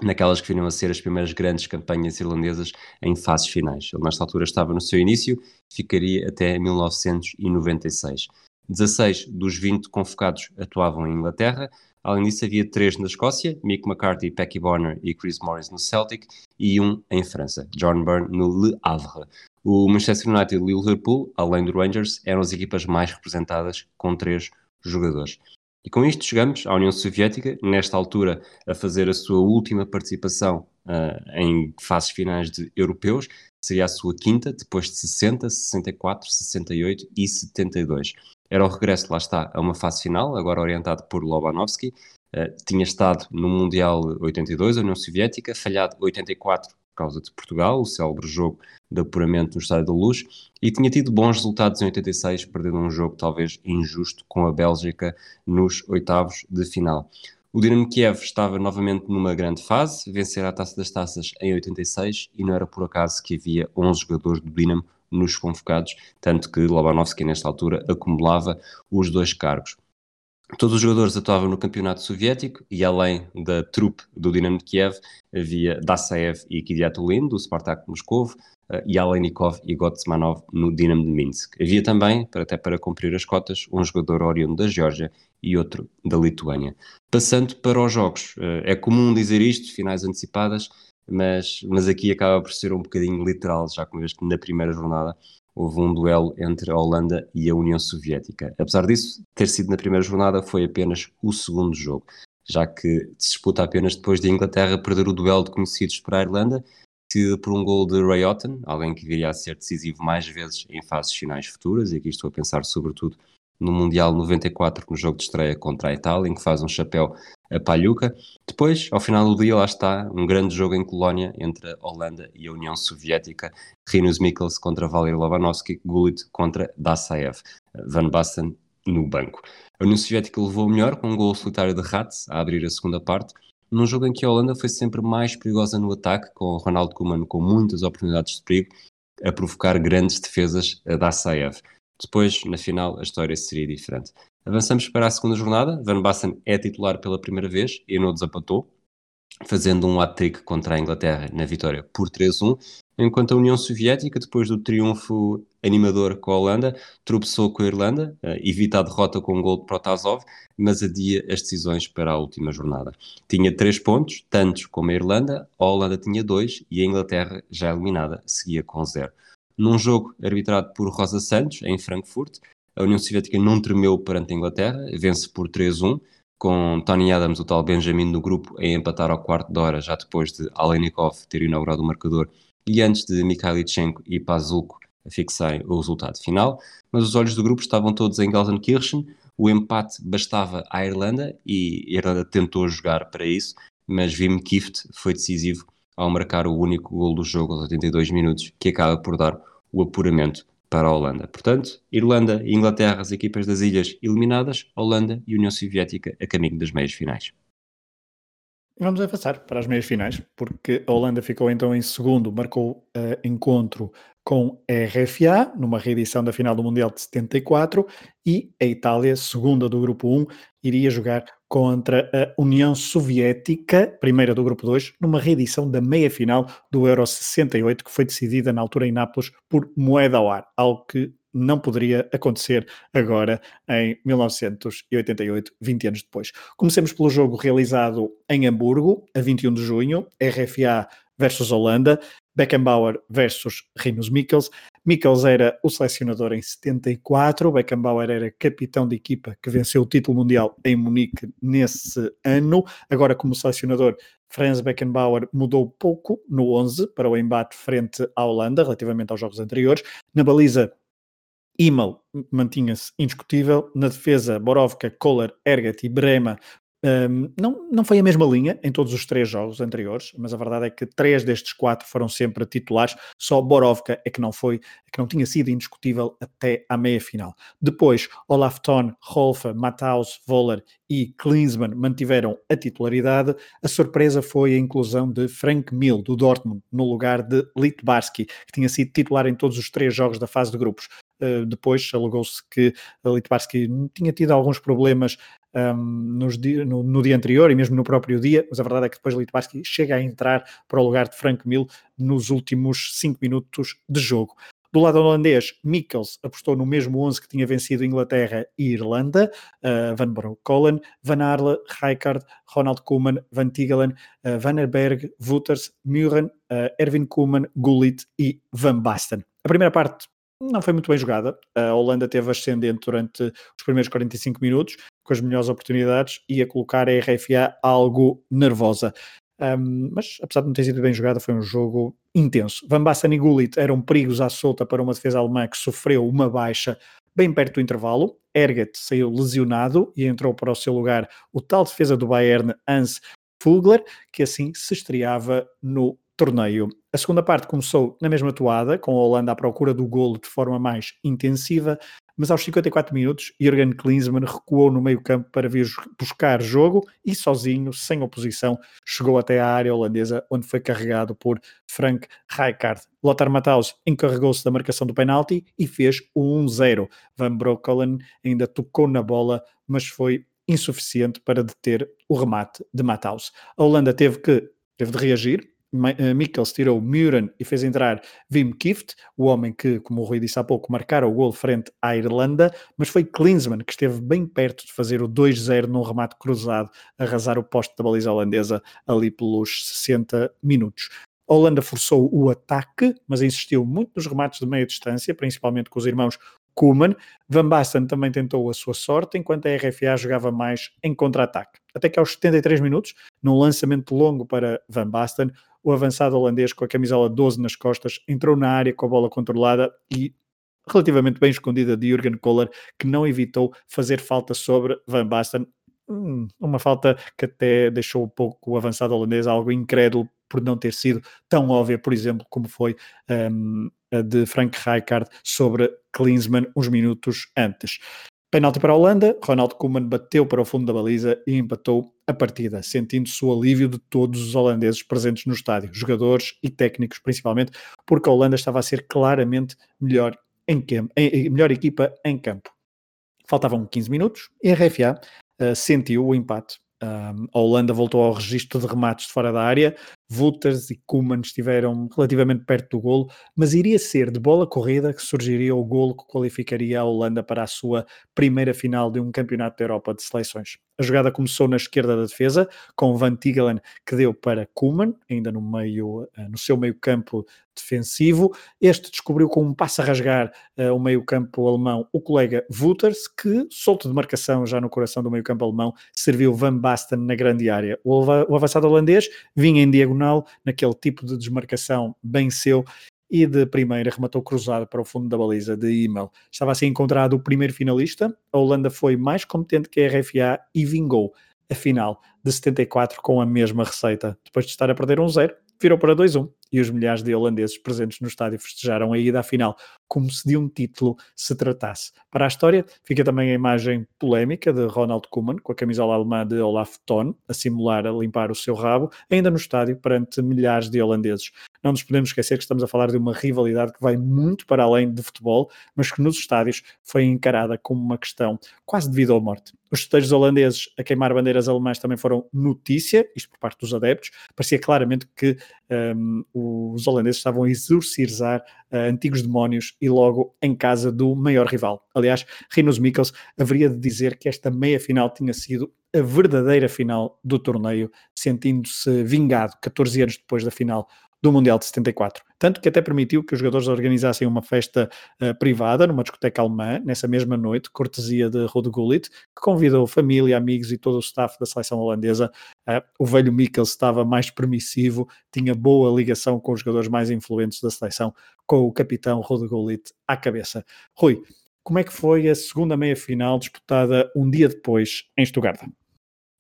naquelas que viriam a ser as primeiras grandes campanhas irlandesas em fases finais. Ele, nesta altura, estava no seu início, ficaria até 1996. 16 dos 20 convocados atuavam em Inglaterra, além disso havia três na Escócia, Mick McCarthy, Pecky Bonner e Chris Morris no Celtic, e um em França, John Byrne no Le Havre. O Manchester United e o Liverpool, além do Rangers, eram as equipas mais representadas com três jogadores. E com isto chegamos à União Soviética, nesta altura a fazer a sua última participação uh, em fases finais de europeus, seria a sua quinta, depois de 60, 64, 68 e 72. Era o regresso, lá está, a uma fase final, agora orientado por Lobanovsky. Uh, tinha estado no Mundial 82, a União Soviética, falhado 84 por causa de Portugal, o célebre jogo de apuramento no Estádio da Luz, e tinha tido bons resultados em 86, perdendo um jogo talvez injusto com a Bélgica nos oitavos de final. O Dinamo Kiev estava novamente numa grande fase, vencer a Taça das Taças em 86 e não era por acaso que havia 11 jogadores do Dinamo nos convocados, tanto que Lobanovski nesta altura acumulava os dois cargos. Todos os jogadores atuavam no campeonato soviético e além da trupe do Dinamo de Kiev havia Dasaev e Kidiatulin do Spartak Moscou uh, e Alenikov e Gotsmanov no Dinamo de Minsk. Havia também, até para cumprir as cotas, um jogador oriundo da Geórgia e outro da Lituânia. Passando para os jogos, uh, é comum dizer isto, finais antecipadas, mas, mas aqui acaba por ser um bocadinho literal, já que na primeira jornada houve um duelo entre a Holanda e a União Soviética. Apesar disso, ter sido na primeira jornada foi apenas o segundo jogo, já que se disputa apenas depois de Inglaterra perder o duelo de conhecidos para a Irlanda, que por um gol de Ray Otten, alguém que viria a ser decisivo mais vezes em fases finais futuras, e aqui estou a pensar sobretudo no Mundial 94, no jogo de estreia contra a Itália, em que faz um chapéu a Palhuca. Depois, ao final do dia, lá está um grande jogo em Colónia entre a Holanda e a União Soviética. Rinus Mikkels contra Valery Lobanovsky, Gullit contra Dasaev, Van Basten no banco. A União Soviética levou o melhor com um gol solitário de Ratz a abrir a segunda parte, num jogo em que a Holanda foi sempre mais perigosa no ataque, com Ronald Koeman com muitas oportunidades de perigo, a provocar grandes defesas a Dasaev. Depois, na final, a história seria diferente. Avançamos para a segunda jornada. Van Basten é titular pela primeira vez e não desapatou, fazendo um hat-trick contra a Inglaterra na vitória por 3-1, enquanto a União Soviética, depois do triunfo animador com a Holanda, tropeçou com a Irlanda, uh, evita a derrota com um gol de Protasov, mas adia as decisões para a última jornada. Tinha três pontos, tantos como a Irlanda, a Holanda tinha dois e a Inglaterra, já eliminada, seguia com zero. Num jogo arbitrado por Rosa Santos, em Frankfurt, a União Soviética não tremeu perante a Inglaterra, vence por 3-1, com Tony Adams, o tal Benjamin do grupo, a empatar ao quarto de hora, já depois de Alenikov ter inaugurado o marcador e antes de Mikhailichenko e Pazulko fixarem o resultado final. Mas os olhos do grupo estavam todos em Gelsenkirchen, o empate bastava à Irlanda e a Irlanda tentou jogar para isso, mas Wim Kift foi decisivo ao marcar o único gol do jogo aos 82 minutos, que acaba por dar o apuramento para a Holanda. Portanto, Irlanda e Inglaterra, as equipas das ilhas eliminadas, Holanda e União Soviética a caminho das meias finais. Vamos avançar para as meias finais, porque a Holanda ficou então em segundo, marcou uh, encontro com a RFA, numa reedição da final do Mundial de 74, e a Itália, segunda do grupo 1, iria jogar contra a União Soviética, primeira do grupo 2, numa reedição da meia-final do Euro 68, que foi decidida na altura em Nápoles por moeda ao ar, algo que não poderia acontecer agora em 1988, 20 anos depois. Comecemos pelo jogo realizado em Hamburgo, a 21 de junho, RFA versus Holanda, Beckenbauer versus Rinus Mikkels. Mikkels era o selecionador em 74, Beckenbauer era capitão de equipa que venceu o título mundial em Munique nesse ano. Agora, como selecionador, Franz Beckenbauer mudou pouco no 11 para o embate frente à Holanda, relativamente aos jogos anteriores. Na baliza, Immel mantinha-se indiscutível. Na defesa, Borovka, Kohler, Ergat e Brema um, não, não foi a mesma linha em todos os três jogos anteriores, mas a verdade é que três destes quatro foram sempre titulares, só Borovka é que não foi, é que não tinha sido indiscutível até à meia final. Depois, Olaf Thon, Rolfa, Matthaus, Voller e Klinsmann mantiveram a titularidade. A surpresa foi a inclusão de Frank Mill, do Dortmund, no lugar de Litbarski, que tinha sido titular em todos os três jogos da fase de grupos. Uh, depois alegou-se que Litbarski tinha tido alguns problemas um, no, no, dia anterior e mesmo no próprio dia, mas a verdade é que depois Litbarski chega a entrar para o lugar de Frank Mill nos últimos 5 minutos de jogo. Do lado holandês, Mikkels apostou no mesmo 11 que tinha vencido Inglaterra e Irlanda, uh, Van Broekholen, Van Arle, Rijkaard, Ronald Koeman, Van Tigelen, uh, Van der Berg, Wouters, Muren, uh, Erwin Koeman, Gullit e Van Basten. A primeira parte não foi muito bem jogada. A Holanda teve ascendente durante os primeiros 45 minutos, com as melhores oportunidades, e a colocar a RFA algo nervosa. Um, mas apesar de não ter sido bem jogada, foi um jogo intenso. Van Basten e Gullit eram perigos à solta para uma defesa alemã que sofreu uma baixa bem perto do intervalo. Erget saiu lesionado e entrou para o seu lugar o tal defesa do Bayern, Hans Fugler, que assim se estreava no torneio. A segunda parte começou na mesma toada, com a Holanda à procura do golo de forma mais intensiva, mas aos 54 minutos, Jürgen Klinsmann recuou no meio-campo para vir buscar jogo e sozinho, sem oposição, chegou até à área holandesa, onde foi carregado por Frank Rijkaard. Lothar Matthaus encarregou-se da marcação do penalti e fez o 1-0. Van Broekholen ainda tocou na bola, mas foi insuficiente para deter o remate de Matthaus. A Holanda teve que teve de reagir, Mikkels tirou Muren e fez entrar Wim Kift, o homem que, como o Rui disse há pouco, marcara o gol frente à Irlanda, mas foi Klinsmann que esteve bem perto de fazer o 2-0 num remate cruzado, arrasar o poste da baliza holandesa ali pelos 60 minutos. A Holanda forçou o ataque, mas insistiu muito nos remates de meia distância, principalmente com os irmãos Koeman. Van Basten também tentou a sua sorte, enquanto a RFA jogava mais em contra-ataque. Até que aos 73 minutos, num lançamento longo para Van Basten, o avançado holandês com a camisola 12 nas costas entrou na área com a bola controlada e relativamente bem escondida de Jürgen Kohler, que não evitou fazer falta sobre Van Basten. Hum, uma falta que até deixou um pouco o avançado holandês algo incrédulo por não ter sido tão óbvia, por exemplo, como foi um, de Frank Rijkaard sobre Klinsmann uns minutos antes. Penalti para a Holanda, Ronald Koeman bateu para o fundo da baliza e empatou a partida, sentindo-se o alívio de todos os holandeses presentes no estádio, jogadores e técnicos principalmente, porque a Holanda estava a ser claramente melhor, em campo, em, melhor equipa em campo. Faltavam 15 minutos e a RFA uh, sentiu o empate um, a Holanda voltou ao registro de remates de fora da área, Wouters e Koeman estiveram relativamente perto do golo, mas iria ser de bola corrida que surgiria o golo que qualificaria a Holanda para a sua primeira final de um campeonato da Europa de seleções. A jogada começou na esquerda da defesa, com Van Tigelen que deu para Koeman, ainda no meio, eh, no seu meio campo defensivo. Este descobriu com um passo a rasgar uh, o meio campo alemão o colega Wouters, que, solto de marcação já no coração do meio campo alemão, serviu Van Basten na grande área. O, o avançado holandês vinha em diagonal, naquele tipo de desmarcação bem seu, e de primeira rematou cruzado para o fundo da baliza de Immel. Estava assim encontrado o primeiro finalista. A Holanda foi mais competente que a RFA e vingou a final de 74 com a mesma receita. Depois de estar a perder um zero, virou para 2-1 e os milhares de holandeses presentes no estádio festejaram a ida à final, como se de um título se tratasse. Para a história, fica também a imagem polémica de Ronald Koeman, com a camisola alemã de Olaf Thon, a simular a limpar o seu rabo, ainda no estádio, perante milhares de holandeses. Não nos podemos esquecer que estamos a falar de uma rivalidade que vai muito para além de futebol, mas que nos estádios foi encarada como uma questão quase de vida ou morte. Os esteiros holandeses a queimar bandeiras alemãs também foram notícia, isto por parte dos adeptos. Parecia claramente que um, os holandeses estavam a exorcizar uh, antigos demónios e logo em casa do maior rival. Aliás, Rinus Mikkels haveria de dizer que esta meia-final tinha sido a verdadeira final do torneio, sentindo-se vingado 14 anos depois da final do Mundial de 74. Tanto que até permitiu que os jogadores organizassem uma festa uh, privada numa discoteca alemã, nessa mesma noite, cortesia de Rode Gullit, que convidou família, amigos e todo o staff da seleção holandesa. Uh, o velho Mikkel estava mais permissivo, tinha boa ligação com os jogadores mais influentes da seleção, com o capitão Rode Gullit à cabeça. Rui, como é que foi a segunda meia-final disputada um dia depois em Stuttgart?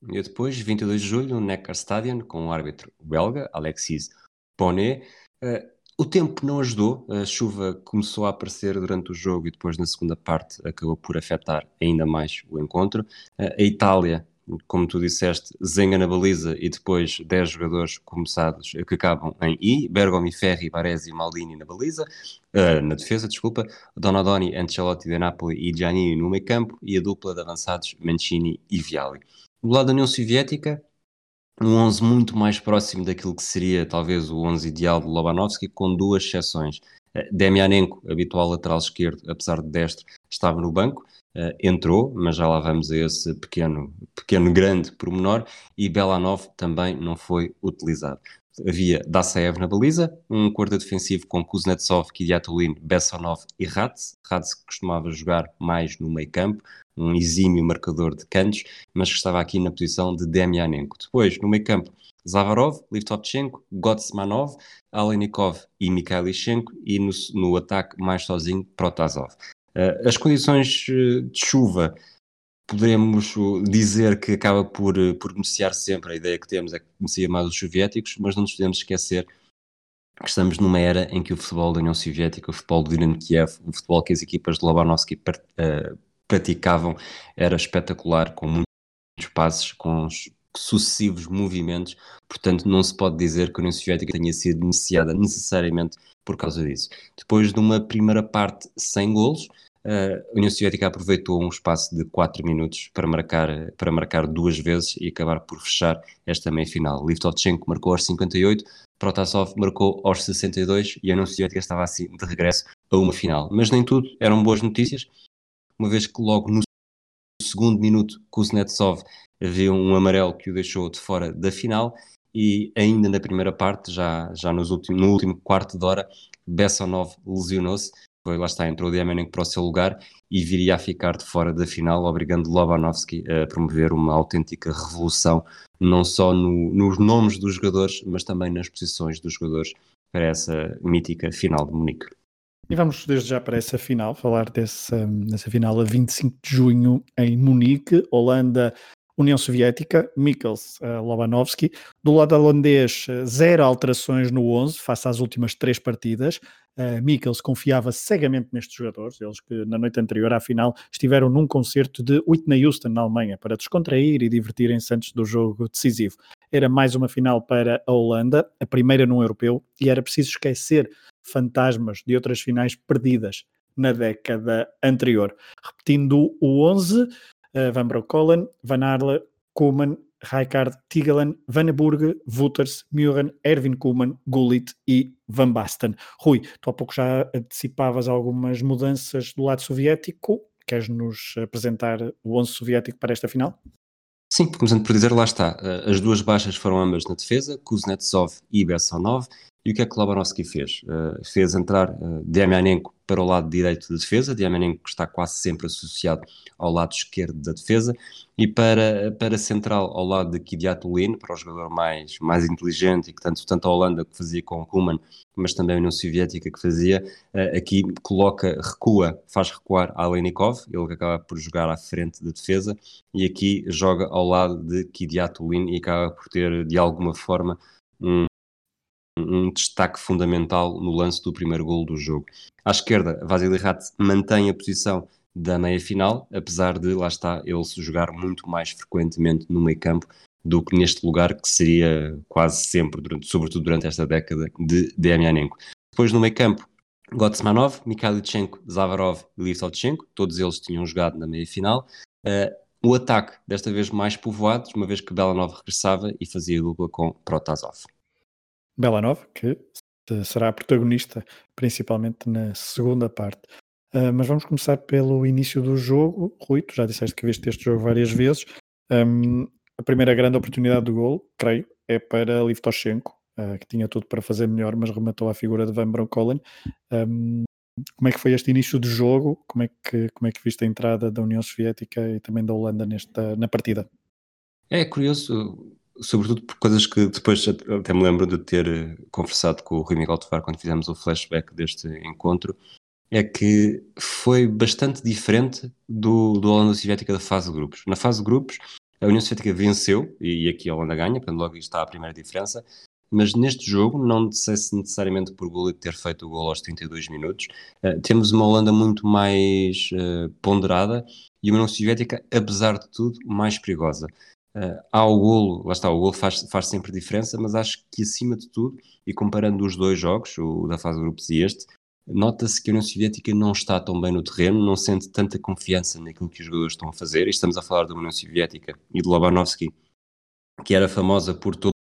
Dia depois, 22 de julho, no Neckar Stadion, com o árbitro belga Alexis Poné. Uh, o tempo não ajudou, a chuva começou a aparecer durante o jogo e depois na segunda parte acabou por afetar ainda mais o encontro. Uh, a Itália, como tu disseste, zenga na baliza e depois 10 jogadores começados que acabam em I, Bergomi, Ferri, Baresi e Maldini na baliza, uh, na defesa, desculpa, Donadoni, Ancelotti de Napoli e Giannini no meio campo e a dupla de avançados Mancini e Viali. Do lado da União Soviética, um 11 muito mais próximo daquilo que seria talvez o 11 ideal de Lobanovski, com duas exceções. Uh, Demianenko, habitual lateral esquerdo, apesar de destro, estava no banco, uh, entrou, mas já lá vamos a esse pequeno, pequeno grande pormenor, e Belanov também não foi utilizado. Havia Dasaev na baliza, um quarto defensivo com Kuznetsov, Kidiatulin, Bessonov e Ratz. Ratz costumava jogar mais no meio campo, um exímio marcador de cantos, mas que estava aqui na posição de Demianenko. Depois, no meio campo, Zavarov, Livtovchenko, Gotsmanov, Alenikov e Mikhailichenko e no, no ataque mais sozinho Protasov. Uh, as condições eh, de chuva poderemos dizer que acaba por, eh, por beneficiar sempre, a ideia que temos é que beneficia mais os soviéticos, mas não nos podemos esquecer que estamos numa era em que o futebol da União Soviética, o futebol do Dinamo Kiev, o futebol que as equipas de Lobanovsky uh, praticavam era espetacular, com muitos passos, com sucessivos movimentos, portanto não se pode dizer que a União Soviética tenha sido iniciada necessariamente por causa disso. Depois de uma primeira parte sem golos, a União Soviética aproveitou um espaço de 4 minutos para marcar, para marcar duas vezes e acabar por fechar esta meia-final. Livtovchenko marcou aos 58, Protasov marcou aos 62 e a União Soviética estava assim de regresso a uma final. Mas nem tudo eram boas notícias, uma vez que logo no segundo minuto Kuznetsov havia um amarelo que o deixou de fora da final e ainda na primeira parte, já, já nos últimos, no último quarto de hora, Bessonov lesionou-se, foi, lá está, entrou Diamenenko para o seu lugar e viria a ficar de fora da final, obrigando Lobanovski a promover uma autêntica revolução, não só no, nos nomes dos jogadores, mas também nas posições dos jogadores para essa mítica final de Munique. E vamos desde já para essa final, falar dessa, dessa final a 25 de junho em Munique, Holanda, União Soviética, Mikkels, uh, Lobanovski. Do lado holandês, eh, zero alterações no 11, face às últimas três partidas. Uh, Mikkels confiava cegamente nestes jogadores, eles que na noite anterior à final estiveram num concerto de Whitney Houston na Alemanha para descontrair e divertirem-se antes do jogo decisivo. Era mais uma final para a Holanda, a primeira num europeu, e era preciso esquecer fantasmas de outras finais perdidas na década anterior. Repetindo o 11, uh, Van Broekholen, Van Arle, Koeman, Rijkaard, Tigelen, Vanneburg, Wouters, Muren, Erwin Koeman, Gullit e Van Basten. Rui, tu há pouco já antecipavas algumas mudanças do lado soviético. Queres nos apresentar o 11 soviético para esta final? Sim, começando por dizer, lá está. Eh, as duas baixas foram ambas na defesa, Kuznetsov e Bessonov. E o que é que Lobanovski fez? Uh, fez entrar uh, Diamianenko para o lado direito da defesa, Diamianenko que está quase sempre associado ao lado esquerdo da defesa, e para, para central ao lado de Kidiatulin, para o jogador mais, mais inteligente e que tanto, tanto a Holanda que fazia com Kuman, mas também a União Soviética que fazia, uh, aqui coloca, recua, faz recuar Alenikov, ele que acaba por jogar à frente da defesa, e aqui joga ao lado de Kidiatulin e acaba por ter de alguma forma um, um destaque fundamental no lance do primeiro gol do jogo. À esquerda, Vasily Rat mantém a posição da meia final, apesar de, lá está, ele se jogar muito mais frequentemente no meio campo do que neste lugar que seria quase sempre, durante, sobretudo durante esta década, de Demianenko. Depois no meio campo, Gotsmanov, Mikhailichenko, Zavarov e Livsovchenko, todos eles tinham jogado na meia final. Uh, o ataque, desta vez mais povoado, uma vez que Belanov regressava e fazia dupla com Protasov. Belanov, que será protagonista principalmente na segunda parte. Uh, mas vamos começar pelo início do jogo. Rui, tu já disseste que viste este jogo várias vezes. Um, a primeira grande oportunidade do gol, creio, é para Livtoshenko, uh, que tinha tudo para fazer melhor, mas rematou a figura de Van Bronckhorst. Um, como é que foi este início de jogo? Como é que, como é que viste a entrada da União Soviética e também da Holanda nesta, na partida? É curioso, sobretudo por coisas que depois até me lembro de ter eh, conversado com o Rui Miguel Tovar quando fizemos o flashback deste encontro, é que foi bastante diferente do, do Holanda Soviética da fase de grupos. Na fase de grupos, a União Soviética venceu, e aqui a Holanda ganha, portanto logo está a primeira diferença, mas neste jogo, não sei se necessariamente por Gullit ter feito o gol aos 32 minutos, uh, temos uma Holanda muito mais uh, ponderada e uma União Soviética, apesar de tudo, mais perigosa. Uh, há o golo, lá está, o golo faz, faz sempre diferença, mas acho que acima de tudo, e comparando os dois jogos, o da fase de grupos e este, nota-se que a União Soviética não está tão bem no terreno, não sente tanta confiança naquilo que os jogadores estão a fazer, e estamos a falar da União Soviética e de Lobanovski, que era famosa por todos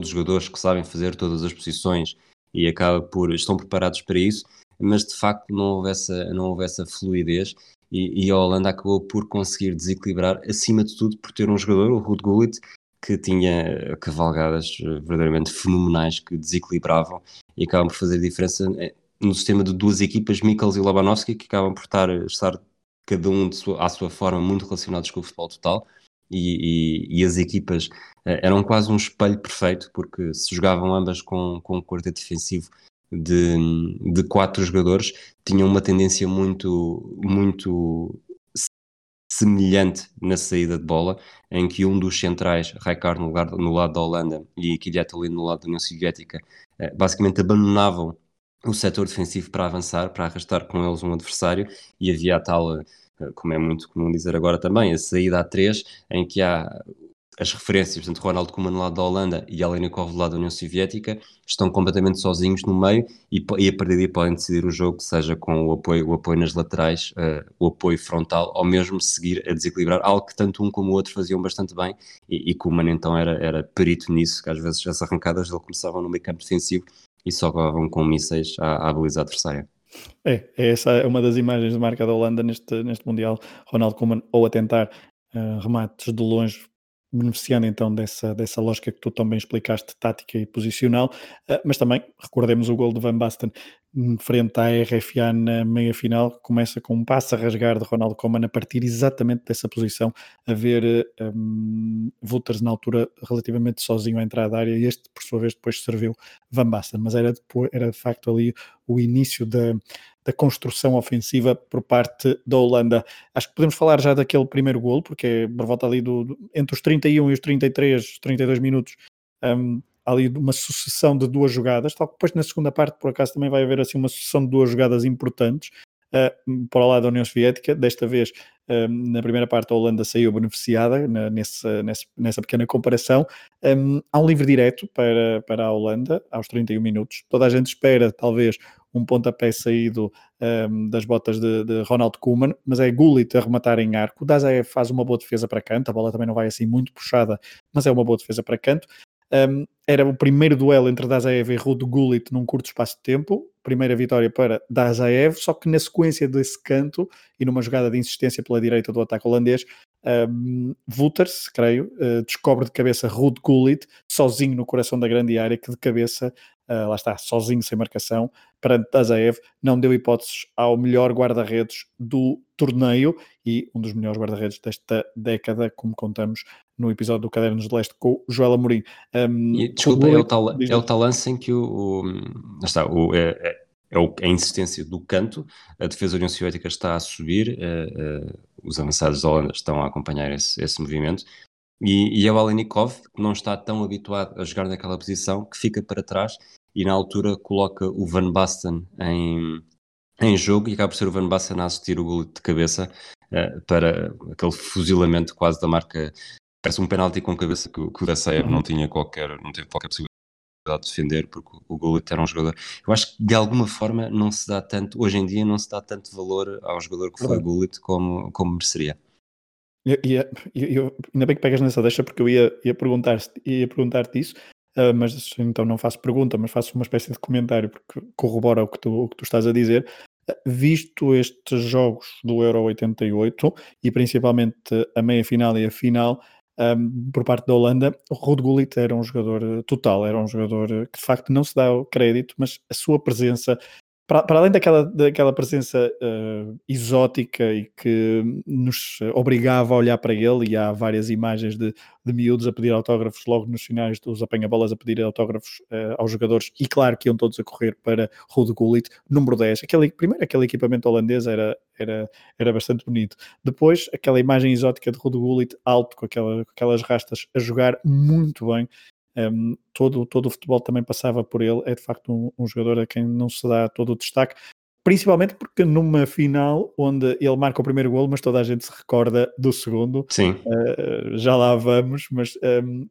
os jogadores que sabem fazer todas as posições e acaba por, estão preparados para isso, mas de facto não houve essa, não houve essa fluidez e, e, a Holanda acabou por conseguir desequilibrar, acima de tudo, por ter um jogador, o Ruud Gullit, que tinha cavalgadas verdadeiramente fenomenais que desequilibravam e acabam por fazer diferença eh, no sistema de duas equipas, Mikkels e Lobanovski, que acabam por estar, estar cada um sua, à sua forma muito relacionados com o futebol total. E, e, e, as equipas eram quase um espelho perfeito, porque se jogavam ambas com, com um quarteto defensivo de, de quatro jogadores tinham uma tendência muito, muito semelhante na saída de bola, em que um dos centrais, Rijkaard no, lugar, no lado da Holanda e Kiliatalin no lado da União Soviética, eh, basicamente abandonavam o setor defensivo para avançar, para arrastar com eles um adversário, e havia a tal, eh, como é muito comum dizer agora também, a saída a três, em que há as referências, portanto, Ronald Koeman lado da Holanda e Alenikov lado da União Soviética, estão completamente sozinhos no meio e, e a partir daí podem decidir o jogo, seja com o apoio, o apoio nas laterais, uh, o apoio frontal, ou mesmo seguir a desequilibrar, algo que tanto um como o outro faziam bastante bem, e, e Koeman então era, era perito nisso, que às vezes as arrancadas dele começavam no meio campo defensivo e só acabavam com mísseis à, à baliza adversária. É, é essa é uma das imagens de marca da Holanda neste, neste Mundial, Ronald Koeman ou a tentar uh, remates de longe beneficiando então dessa, dessa lógica que tu também explicaste, tática e posicional, uh, mas também recordemos o gol de Van Basten frente à RFA na meia final, começa com um passo a rasgar de Ronaldo Koeman a partir exatamente dessa posição, a ver um, Wouters na altura relativamente sozinho à entrada da área e este por sua vez depois serviu Van Basten, mas era, depois, era de facto ali o início da, da construção ofensiva por parte da Holanda. Acho que podemos falar já daquele primeiro golo, porque é por volta ali do, do entre os 31 e os 33, 32 minutos, um, ali uma sucessão de duas jogadas, tal que depois na segunda parte, por acaso, também vai haver assim uma sucessão de duas jogadas importantes uh, para o lado da União Soviética. Desta vez, uh, na primeira parte, a Holanda saiu beneficiada na, nessa, nessa, nessa, pequena comparação. Um, há um livre direto para, para a Holanda, aos 31 minutos. Toda a gente espera, talvez, um pontapé saído um, das botas de, de Ronald Koeman, mas é Gullit a rematar em arco. O Dazaev faz uma boa defesa para canto, a bola também não vai assim muito puxada, mas é uma boa defesa para canto. Um, era o primeiro duelo entre Dazaev e Ruud Gullit num curto espaço de tempo. Primeira vitória para Dazaev, só que na sequência desse canto e numa jogada de insistência pela direita do ataque holandês, um, Wouters, creio, uh, descobre de cabeça Ruud Gullit, sozinho no coração da grande área, que de cabeça, uh, lá está, sozinho, sem marcação, perante Dazaev, não deu hipóteses ao melhor guarda-redes do torneio e um dos melhores guarda-redes desta década, como contamos no episódio do Cadernos de Leste com o Joel Amorim. Um, e, desculpa, é o, tal, é o tal lance em que o, o está, o, é, é, é a insistência do canto, a defesa da União Soviética está a subir, uh, uh, os avançados da Holanda estão a acompanhar esse, esse movimento, e, e é o Alenikov, que não está tão habituado a jogar naquela posição, que fica para trás e na altura coloca o Van Basten em, em jogo e acaba por ser o Van Basten a assistir o gol de cabeça uh, para aquele fuzilamento quase da marca. Parece um penalti com cabeça que, que o uhum. não tinha qualquer, não teve qualquer possibilidade de defender porque o Gullit era um jogador. Eu acho que de alguma forma não se dá tanto, hoje em dia não se dá tanto valor ao jogador que foi o Gullit como, como mereceria. Eu, eu, eu, ainda bem que pegas nessa deixa porque eu ia, ia perguntar-te perguntar isso, uh, mas então não faço pergunta, mas faço uma espécie de comentário porque corrobora o que tu, o que tu estás a dizer. Uh, visto estes jogos do Euro 88 e principalmente a meia final e a final, um, por parte da Holanda, Ruud Gullit era um jogador eh, total, era um jogador eh, que de facto não se dá o crédito, mas a sua presença, para, para além daquela, daquela presença uh, exótica e que nos obrigava a olhar para ele, e há várias imagens de, de miúdos a pedir autógrafos logo nos finais dos apanha-bolas a pedir autógrafos uh, aos jogadores, e claro que iam todos a correr para Ruud Gullit, número 10. Aquele, primeiro, aquele equipamento holandês era, era, era bastante bonito. Depois, aquela imagem exótica de Ruud Gullit alto, com, aquela, com aquelas rastas, a jogar muito bem. Um, todo, todo o futebol também passava por ele. É de facto um, um, jogador a quem não se dá todo o destaque, principalmente porque numa final onde ele marca o primeiro gol, mas toda a gente se recorda do segundo. Sim. Uh, já lá vamos, mas um,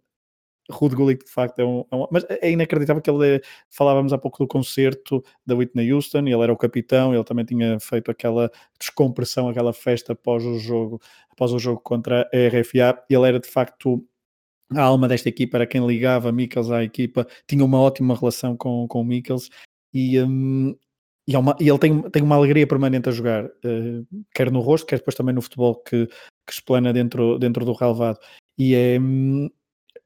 Rude Gullit de facto é um, é um, mas é inacreditável que ele falávamos há pouco do concerto da Whitney Houston, ele era o capitão, ele também tinha feito aquela descompressão, aquela festa após o jogo, após o jogo contra a RFA, ele era de facto a alma desta equipa, era quem ligava Mikkels à equipa, tinha uma ótima relação com, com o Mikkels e, um, e, é uma, e, ele tem, tem uma alegria permanente a jogar, uh, quer no rosto, quer depois também no futebol que, que explana dentro, dentro do relevado. E é, hum,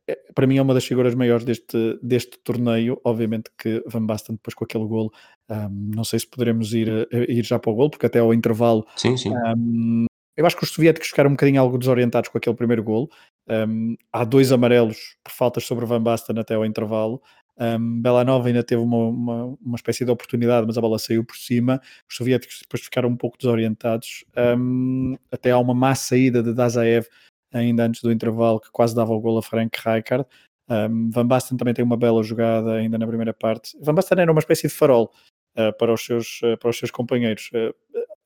é, para mim é uma das figuras maiores deste, deste torneio. Obviamente que Van Basten depois com aquele golo, um, não sei se poderemos ir, ir já para o golo, porque até ao intervalo sim, sim. Eu acho que os soviéticos ficaram um bocadinho algo desorientados com aquele primeiro golo. Um, há dois amarelos por faltas sobre Van Basten até ao intervalo. Um, Belanova ainda teve uma, uma, uma, espécie de oportunidade, mas a bola saiu por cima. Os soviéticos depois ficaram um pouco desorientados. Um, até há uma má saída de Dazaev ainda antes do intervalo que quase dava o gol a Frank Rijkaard. Um, Van Basten também tem uma bela jogada ainda na primeira parte. Van Basten era uma espécie de farol uh, para, os seus, uh, para os seus companheiros. Uh,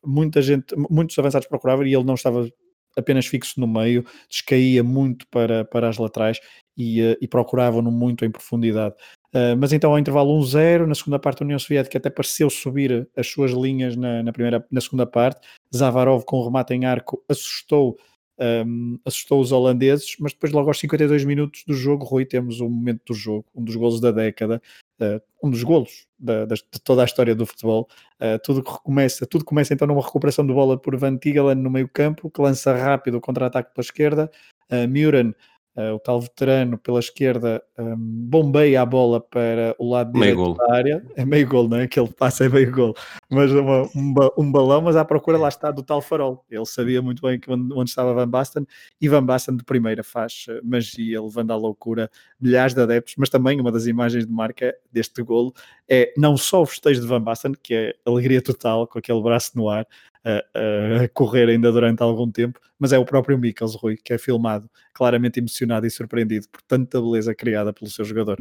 muita gente, muitos avançados procuravam e ele não estava apenas fixo no meio, descaía muito para, para as laterais e, e procuravam-no muito em profundidade. Uh, mas então ao intervalo 1-0, na segunda parte a União Soviética até pareceu subir as suas linhas na, na, primeira, na segunda parte. Zavarov com o remate em arco assustou um, assustou os holandeses, mas depois, logo aos 52 minutos do jogo, Rui, temos um momento do jogo, um dos golos da década, uh, um dos golos da, de toda a história do futebol. Uh, tudo recomeça, tudo começa então numa recuperação de bola por Van Tigelen no meio campo, que lança rápido o contra-ataque pela esquerda. Uh, Muren Uh, o tal veterano pela esquerda um, bombeia a bola para o lado direito da área. É meio gol, não é? Aquele passe é meio gol. Mas uma, um, um, balão, mas à procura lá está do tal farol. Ele sabia muito bem que onde, onde, estava Van Basten e Van Basten de primeira faz eh, magia, levando à loucura milhares de adeptos. Mas também uma das imagens de marca deste golo é não só o festejo de Van Basten, que é alegria total com aquele braço no ar, a, correr ainda durante algum tempo, mas é o próprio Mikkels Rui que é filmado claramente emocionado e surpreendido por tanta beleza criada pelo seu jogador.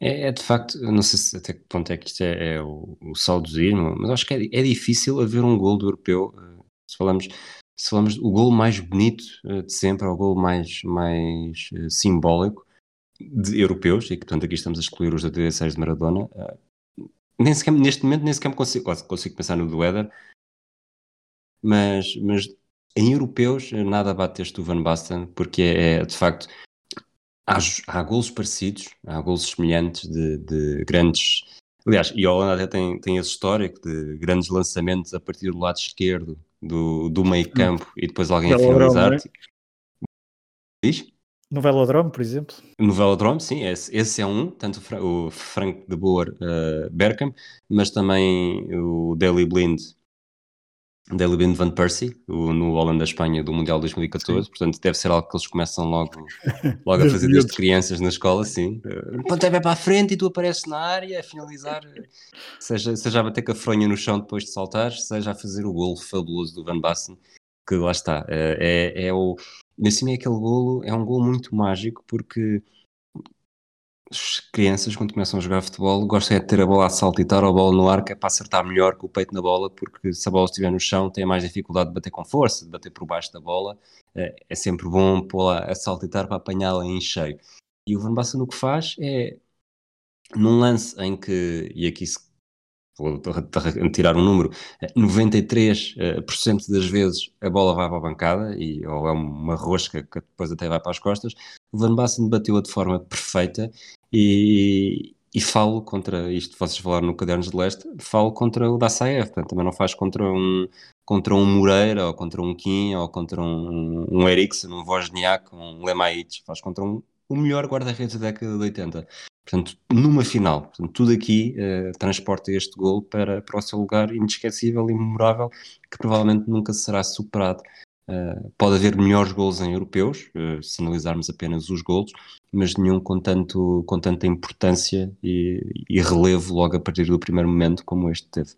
É, é de facto, não sei se até que ponto é que isto é, é o, o saudosismo, mas acho que é, é, difícil haver um gol do europeu. Eh, se falamos, se falamos o gol mais bonito eh, de sempre, ou o gol mais, mais uh, simbólico de europeus, e que portanto aqui estamos a excluir os 86 de Maradona, nem sequer, neste momento nem sequer consigo, consigo pensar no do Éder, mas, mas em europeus nada bate este Van Basten, porque é, é de facto há, há golos parecidos, há golos semelhantes de, de grandes. Aliás, e a Holanda até tem, tem esse histórico de grandes lançamentos a partir do lado esquerdo do, do meio campo e depois alguém a finalizar. É? Diz? No Velodrome, por exemplo? No Velodrome, sim, esse, esse é um, tanto o Frank de Boer uh, Berkham, mas também o Daily Blind Daily Blind Van Persie, o, no Holanda-Espanha do Mundial 2014, sim. portanto deve ser algo que eles começam logo, logo a fazer desde crianças na escola, sim. Pontapé para a frente e tu apareces na área a finalizar, seja, seja a bater com a fronha no chão depois de saltar, seja a fazer o golo fabuloso do Van Basten, que lá está, é, é, é o Nesse é aquele golo é um golo muito mágico porque as crianças quando começam a jogar futebol gostam é de ter a bola a saltitar ou a bola no ar que é para acertar melhor com o peito na bola porque se a bola estiver no chão tem mais dificuldade de bater com força, de bater por baixo da bola. É, é sempre bom pô-la a saltitar para apanhá-la em cheio. E o Van Basten o que faz é num lance em que, e aqui se vou tirar um número, 93% eh, das vezes a bola vai para a bancada e, ou é uma rosca que depois até vai para as costas. O Van Basten bateu-a de forma perfeita e, e falo contra isto, vocês falaram no Cadernos de Leste, falo contra o da SAF, portanto também não faz contra um, contra um Moreira, ou contra um Kim, ou contra um, um Eriksen, um Wozniak, um Lemaites, faz contra um, o melhor guarda-redes da década de 80. Portanto, numa final, portanto, tudo aqui uh, transporta este gol para, para o seu lugar inesquecível e memorável, que provavelmente nunca será superado. Uh, pode haver melhores gols em europeus, uh, se analisarmos apenas os gols, mas nenhum com, tanto, com tanta importância e, e, relevo logo a partir do primeiro momento como este teve.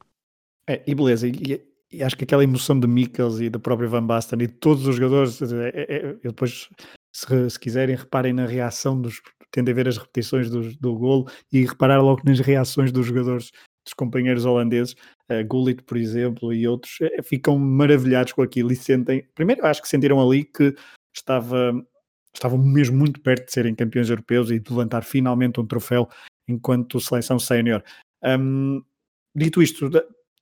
É, e beleza, e, e acho que aquela emoção de Mikkels e do próprio Van Basten e de todos os jogadores, é, é eu depois se, se, quiserem, reparem na reação dos. Tentem ver as repetições do, do golo e reparar logo nas reações dos jogadores, dos companheiros holandeses, uh, Gullit, por exemplo, e outros, uh, ficam maravilhados com aquilo e sentem. Primeiro, acho que sentiram ali que estava, estavam mesmo muito perto de serem campeões europeus e de levantar finalmente um troféu enquanto seleção sénior. Um, dito isto,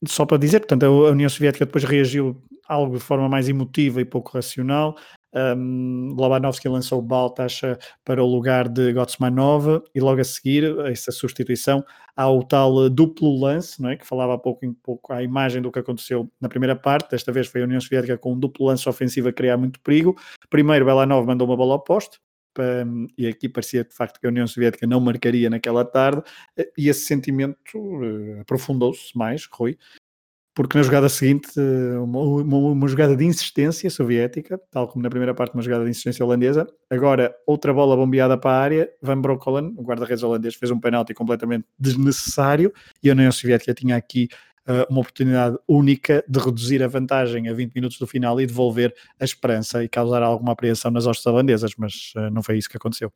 só para dizer, portanto, a União Soviética depois reagiu algo de forma mais emotiva e pouco racional. Um, Lobanovski lançou Baltacha para o lugar de Gotsmanov e logo a seguir, essa substituição, há o tal duplo lance, não é? que falava há pouco, um pouco à imagem do que aconteceu na primeira parte. Desta vez foi a União Soviética com um duplo lance ofensivo a criar muito perigo. Primeiro, Belanov mandou uma bola ao poste, e aqui parecia de facto que a União Soviética não marcaria naquela tarde, e esse sentimento uh, aprofundou-se mais, Rui, porque na jogada seguinte, uma, uma, uma, jogada de insistência soviética, tal como na primeira parte, uma jogada de insistência holandesa. Agora, outra bola bombeada para a área. Van Brokkelen, o guarda-redes holandês, fez um penalti completamente desnecessário e a União Soviética tinha aqui uh, uma oportunidade única de reduzir a vantagem a 20 minutos do final e devolver a esperança e causar alguma apreensão nas hostes holandesas, mas uh, não foi isso que aconteceu.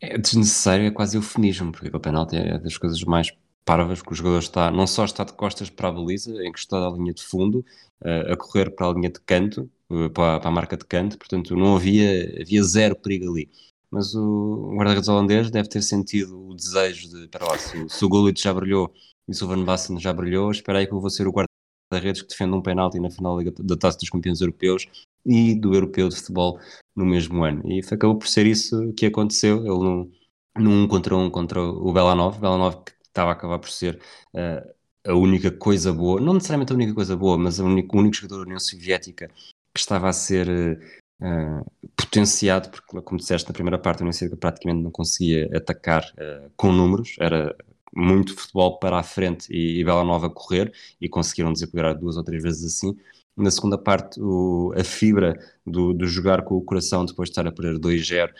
É desnecessário, é quase eufemismo, porque o penalti é das coisas mais parvas, que o jogador está, não só está de costas para a baliza, encostado à linha de fundo, uh, a correr para a linha de canto, uh, para, para, a marca de canto, portanto não havia, havia zero perigo ali. Mas o guarda-redes holandês deve ter sentido o desejo de, para lá, se, se o Gullit já brilhou e se o Van Basten já brilhou, espera aí que eu vou ser o guarda-redes que defende um penalti na final da Taça dos Campeões Europeus e do Europeu de Futebol no mesmo ano. E acabou por ser isso que aconteceu, ele num, num contra um contra o Belanov, Belanov que estava a acabar por ser uh, a única coisa boa, não necessariamente a única coisa boa, mas único, o único jogador da União Soviética que estava a ser uh, potenciado, porque, como disseste na primeira parte, a União Soviética praticamente não conseguia atacar uh, com números, era muito futebol para a frente e, e Bela Nova correr, e conseguiram desequilibrar duas ou três vezes assim. Na segunda parte, o, a fibra do, do, jogar com o coração depois de estar a perder 2-0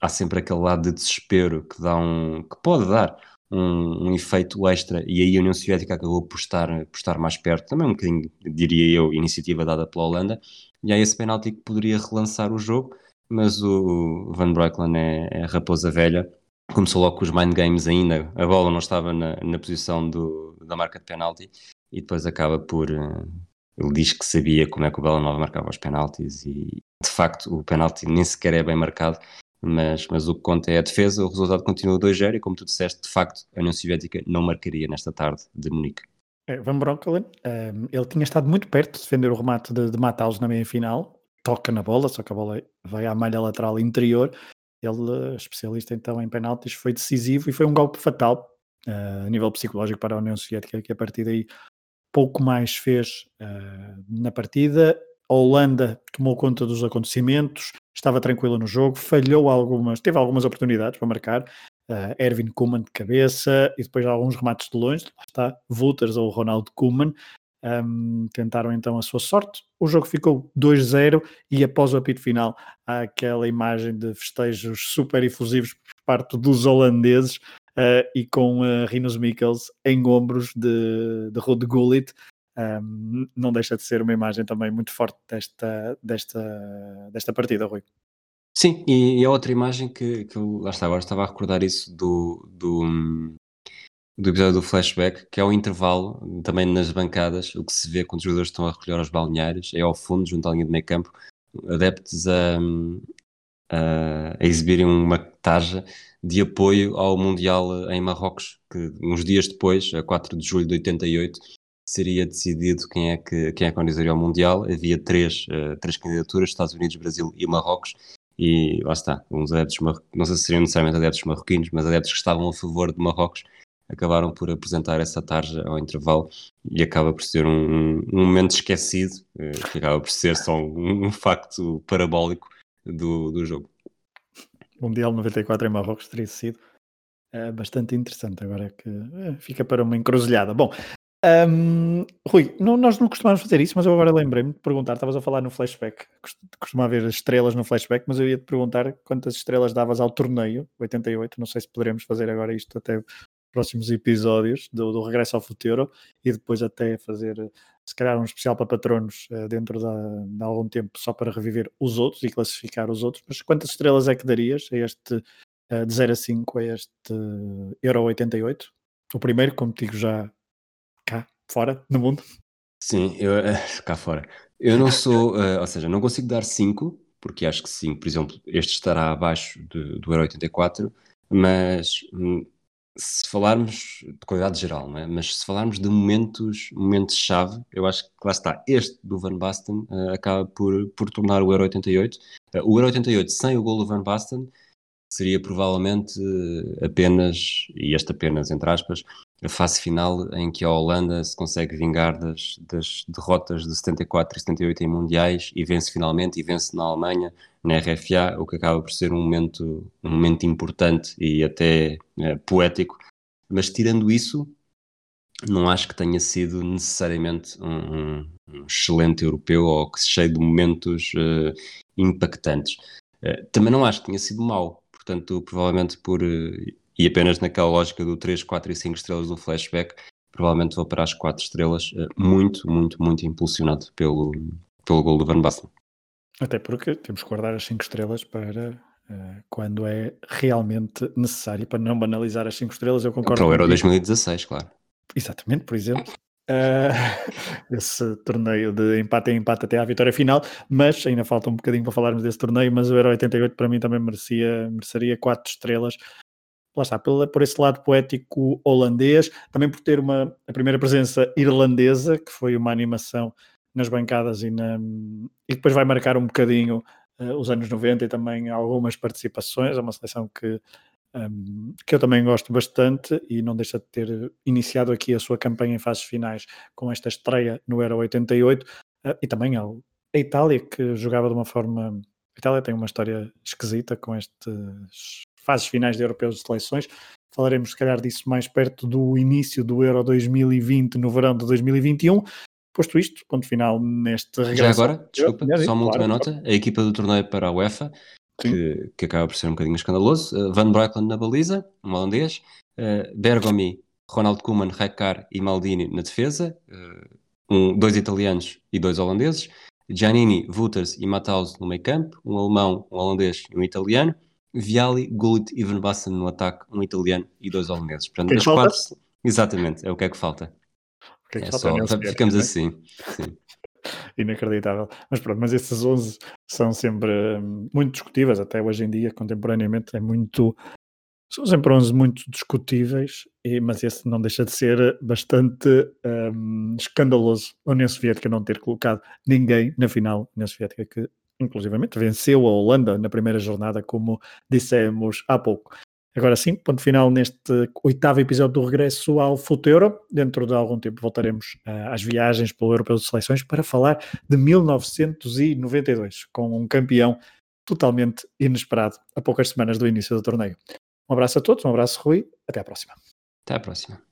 há sempre aquele lado de desespero que dá um que pode dar um, um, efeito extra. E aí a União Soviética acabou por estar, por estar mais perto, também um bocadinho, diria eu, iniciativa dada pela Holanda, e há esse penalti que poderia relançar o jogo, mas o Van Breukelen é, é raposa velha, começou logo com os mind games ainda, a bola não estava na, na posição do, da marca de penalti, e depois acaba por... Uh, ele diz que sabia como é que o Bela Nova marcava os penaltis e de facto o penalti nem sequer é bem marcado mas, mas o que conta é a defesa, o resultado continua 2-0 e como tu disseste, de facto, a União Soviética não marcaria nesta tarde de Munique. É, Van Bronckhorst, um, ele tinha estado muito perto de defender o remate de, de na meia-final, toca na bola, só que a bola vai à malha lateral interior, ele, especialista então em penaltis, foi decisivo e foi um golpe fatal uh, a nível psicológico para a União Soviética, que a partir daí pouco mais fez uh, na partida. A Holanda tomou conta dos acontecimentos, estava tranquila no jogo, falhou algumas, teve algumas oportunidades para marcar. Uh, Erwin Koeman de cabeça e depois alguns remates de longe, lá está, Wouters ou Ronaldo Koeman. Um, tentaram então a sua sorte. O jogo ficou 2-0 e após o apito final há aquela imagem de festejos super efusivos por parte dos holandeses uh, e com uh, Rinos Mikkels em ombros de, de Rod Gullit. Um, não deixa de ser uma imagem também muito forte desta, desta, desta partida, Rui. Sim, e, e a outra imagem que, que eu, lá está, agora estava a recordar isso do, do, do episódio do flashback, que é o intervalo, também nas bancadas, o que se vê quando os jogadores estão a recolher aos balneários, é ao fundo, junto à linha de meio campo, adeptos a, a, a exibirem uma taja de apoio ao Mundial em Marrocos, que uns dias depois, a 4 de julho de 88, seria decidido quem é que, quem é que organizaria o Mundial. Havia três, uh, três candidaturas, Estados Unidos, Brasil e Marrocos, e lá está, uns adeptos, não sei se seriam necessariamente adeptos marroquinos, mas adeptos que estavam a favor de Marrocos, acabaram por apresentar essa tarja ao intervalo e acaba por ser um, um momento esquecido, uh, que acaba por ser só um, um facto parabólico do, do jogo. Mundial 94 em Marrocos teria sido é, bastante interessante. Agora é que fica para uma encruzilhada. Bom, um, Rui, não, nós não costumamos fazer isso, mas eu agora lembrei-me de perguntar. Estavas a falar no flashback, costuma haver estrelas no flashback, mas eu ia te perguntar quantas estrelas davas ao torneio 88. Não sei se poderemos fazer agora isto até próximos episódios do, do Regresso ao Futuro e depois até fazer se calhar um especial para patronos uh, dentro da, de algum tempo só para reviver os outros e classificar os outros. Mas quantas estrelas é que darias a este uh, de 0 a 5 a este Euro 88? O primeiro, como digo, já fora, no mundo? Sim, eu, eh, cá fora. Eu não sou, ou seja, não consigo dar 5, porque acho que 5, por exemplo, este estará abaixo de, do Euro 84, mas hum, se falarmos de qualidade geral, é? mas se falarmos de momentos, momentos-chave, eu acho que lá está, este do Van Basten uh, acaba por, por tornar o Euro 88. Uh, o Euro 88 sem o gol do Van Basten seria provavelmente uh, apenas, e este apenas entre aspas, a fase final em que a Holanda se consegue vingar das, das derrotas de 74 e 78 em mundiais e vence finalmente e vence na Alemanha, na RFA, o que acaba por ser um momento, um momento importante e até é, poético. Mas tirando isso, não acho que tenha sido necessariamente um, um excelente europeu ou que cheio de momentos uh, impactantes. Uh, também não acho que tenha sido mau, portanto, provavelmente por. Uh, e apenas naquela lógica do 3, 4 e 5 estrelas do flashback, provavelmente vou para as 4 estrelas, muito, muito, muito impulsionado pelo, pelo gol do Van Basten. Até porque temos que guardar as 5 estrelas para uh, quando é realmente necessário, para não banalizar as 5 estrelas, eu concordo. Para o Euro 2016, claro. Exatamente, por exemplo. Uh, esse torneio de empate em empate até à vitória final, mas ainda falta um bocadinho para falarmos desse torneio, mas o Euro 88 para mim também merecia, mereceria 4 estrelas lá está, por, por esse lado poético holandês, também por ter uma, a primeira presença irlandesa, que foi uma animação nas bancadas e, na, e depois vai marcar um bocadinho uh, os anos 90 e também algumas participações, é uma seleção que, um, que eu também gosto bastante e não deixa de ter iniciado aqui a sua campanha em fases finais com esta estreia no Euro 88 uh, e também ao, a Itália que jogava de uma forma a Itália tem uma história esquisita com estas fases finais de europeus de seleções. Falaremos, se calhar, disso mais perto do início do Euro 2020, no verão de 2021. Posto isto, ponto final neste regresso. Já agora, desculpa, só uma claro, última nota. A equipa do torneio para a UEFA, que, que, acaba por ser um bocadinho escandaloso. Uh, Van Breukelen na baliza, um holandês. Uh, Bergomi, Ronald Koeman, Rijkaard e Maldini na defesa. Uh, um, dois italianos e dois holandeses. Giannini, Wouters e Matthaus no meio campo. Um alemão, um holandês e um italiano. Viali, Gullit e Van Basten no ataque, um italiano e dois holandeses. Portanto, das quatro, exatamente, é o que é que falta. Que é, é só, ficamos assim. Sim. Inacreditável. Mas pronto, mas esses 11 são sempre hum, muito discutíveis, até hoje em dia, contemporaneamente, é muito. São sempre 11 muito discutíveis, e, mas esse não deixa de ser bastante um, escandaloso a União Soviética não ter colocado ninguém na final. A União Soviética que, inclusivamente, venceu a Holanda na primeira jornada, como dissemos há pouco. Agora sim, ponto final neste oitavo episódio do regresso ao Futuro. Dentro de algum tempo voltaremos uh, às viagens pelo Europeu de Seleções para falar de 1992, com um campeão totalmente inesperado a poucas semanas do início do torneio. Um abraço a todos, um abraço Rui, até à próxima. Até à próxima.